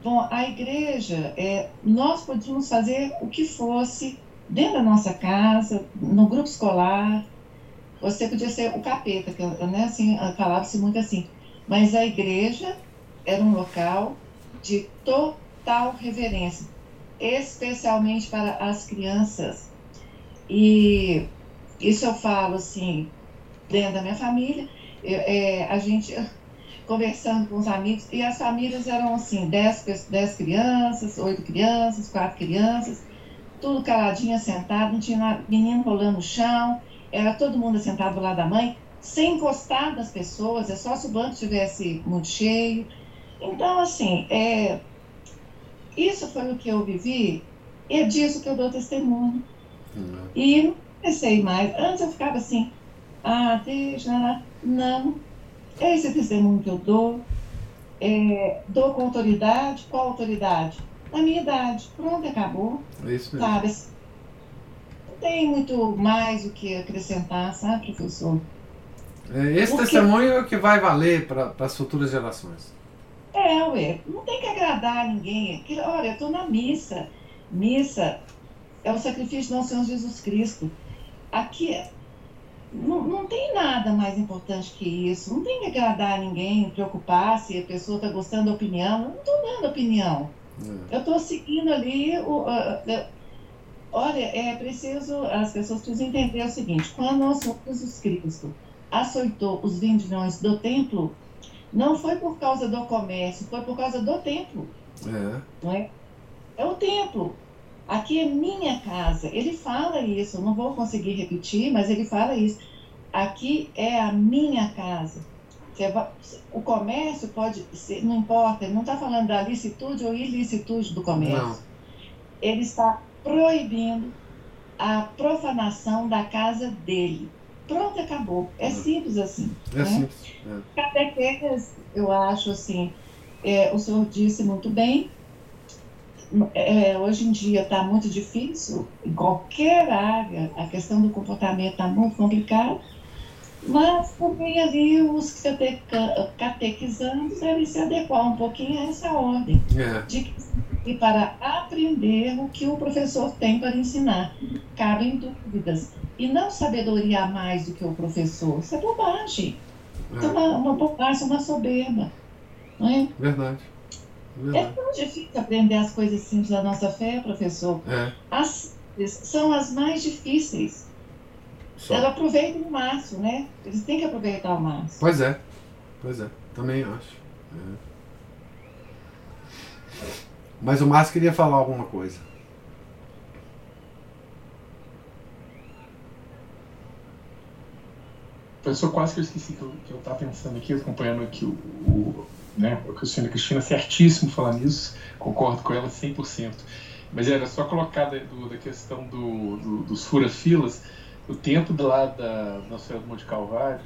bom, a igreja, é, nós podíamos fazer o que fosse dentro da nossa casa, no grupo escolar, você podia ser o capeta, que né, assim, falava-se muito assim. Mas a igreja era um local de total reverência, especialmente para as crianças. E isso eu falo assim, dentro da minha família, é, a gente conversando com os amigos, e as famílias eram assim, 10 dez, crianças, oito crianças, quatro crianças, tudo caladinha, sentado, não tinha menino rolando no chão, era todo mundo sentado do lado da mãe, sem encostar das pessoas, é só se o banco estivesse muito cheio. Então, assim, é, isso foi o que eu vivi, e é disso que eu dou testemunho. Uhum. E não pensei mais. Antes eu ficava assim, ah, deixa, não. É esse testemunho que eu dou. É, dou com autoridade. Qual autoridade? Na minha idade. Pronto, acabou. É isso mesmo. Sabe? Não tem muito mais o que acrescentar, sabe, professor? É, esse Porque... testemunho é o que vai valer para as futuras gerações. É, ué, não tem que agradar ninguém. Olha, eu estou na missa. Missa é o sacrifício do nosso Senhor Jesus Cristo. Aqui não, não tem nada mais importante que isso. Não tem que agradar ninguém, preocupar se a pessoa está gostando da opinião. Eu não estou dando opinião. É. Eu estou seguindo ali. O, uh, olha, é preciso, as pessoas precisam entender o seguinte: quando o nosso Jesus Cristo açoitou os vendilhões do templo, não foi por causa do comércio, foi por causa do templo. É. Não é? é o templo. Aqui é minha casa. Ele fala isso, não vou conseguir repetir, mas ele fala isso. Aqui é a minha casa. O comércio pode ser, não importa, ele não está falando da licitude ou ilicitude do comércio. Não. Ele está proibindo a profanação da casa dele. Pronto, acabou. É simples assim. É né? simples. É. Catequese, eu acho assim, é, o senhor disse muito bem, é, hoje em dia está muito difícil, em qualquer área, a questão do comportamento está muito complicada, mas também ali os catequizandos devem se adequar um pouquinho a essa ordem. É. De, e para aprender o que o professor tem para ensinar. Cabem dúvidas. E não sabedoria a mais do que o professor. Isso é bobagem. É. Isso é uma, uma bobagem, uma soberba. Não é? Verdade. É tão difícil aprender as coisas simples da nossa fé, professor. É. As são as mais difíceis. Só. Ela aproveita o máximo, né? Eles têm que aproveitar o máximo. Pois é, pois é, também acho. É. Mas o Márcio queria falar alguma coisa. Professor, quase que eu esqueci que eu, que eu estava pensando aqui, acompanhando aqui o, o né? A Cristina Cristina certíssimo falar nisso, concordo com ela 100%. Mas era só colocar da, do, da questão do, do, dos fura-filas, o tempo lá da Nossa Senhora do Monte Calvário,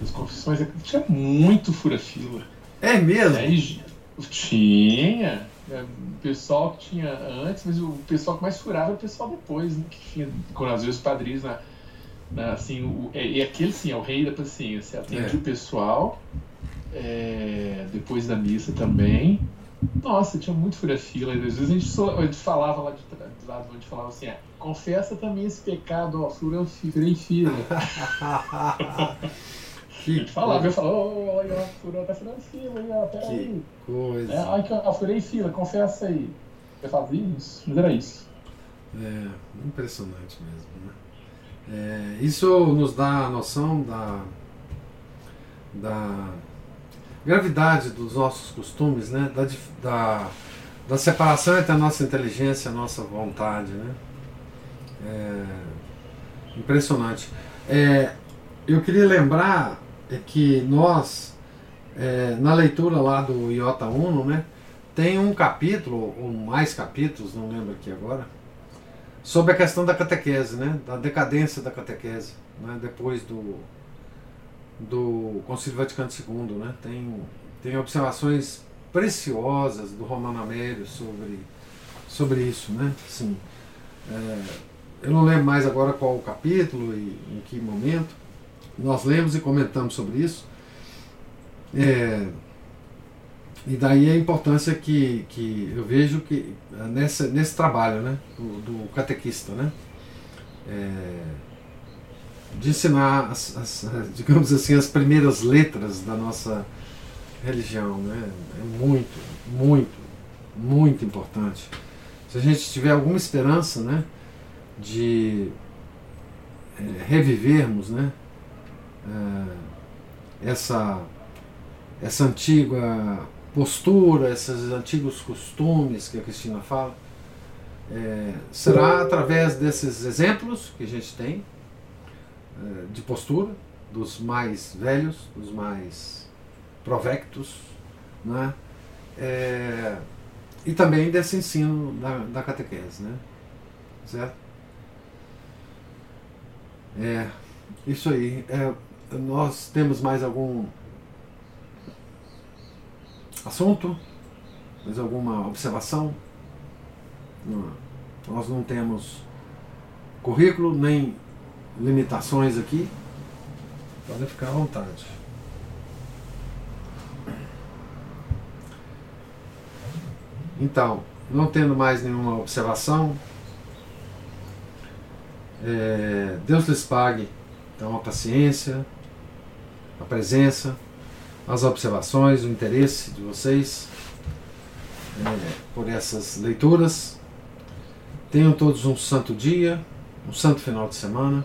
das confissões, é tinha muito fura-fila. É mesmo? Aí, tinha. É, o pessoal que tinha antes, mas o pessoal que mais furava era o pessoal depois, né? Que tinha, quando às vezes os padrinhos na, na assim, o, é, e aquele sim, é o rei da paciência, atende é. o pessoal é, depois da missa também. Nossa, tinha muito fura-fila. Às vezes a gente, só, a gente falava lá de, de lado, a gente falava assim, é, confessa também esse pecado, ó, furei fila. que a gente falava, eu falava, olha, ó, furou, tá furando fila, ó, peraí. Coisa. É, aí, ó, furei fila, confessa aí. Eu falava isso, mas era isso. É, impressionante mesmo, né? É, isso nos dá a noção da, da gravidade dos nossos costumes, né? da, da, da separação entre a nossa inteligência e a nossa vontade. Né? É, impressionante. É, eu queria lembrar que nós, é, na leitura lá do Iota Uno, né, tem um capítulo, ou mais capítulos, não lembro aqui agora, sobre a questão da catequese, né, da decadência da catequese, né, depois do, do Concílio Vaticano II, né? Tem, tem observações preciosas do Romano Amélio sobre, sobre isso, né? Assim, é, eu não lembro mais agora qual o capítulo e em que momento. Nós lemos e comentamos sobre isso. É, e daí a importância que, que eu vejo que nessa, nesse trabalho né, do, do catequista. Né? É, de ensinar, as, as, digamos assim, as primeiras letras da nossa, religião, né? É muito, muito, muito importante. Se a gente tiver alguma esperança, né, de é, revivermos, né, é, essa essa antiga postura, esses antigos costumes que a Cristina fala, é, será através desses exemplos que a gente tem de postura, dos mais velhos, dos mais provectos, né? É, e também desse ensino da, da catequese, né? certo? É, isso aí. É, nós temos mais algum assunto? Mais alguma observação? Não. Nós não temos currículo nem limitações aqui. Pode ficar à vontade. Então, não tendo mais nenhuma observação, é, Deus lhes pague então a paciência, a presença, as observações, o interesse de vocês é, por essas leituras. Tenham todos um santo dia, um santo final de semana.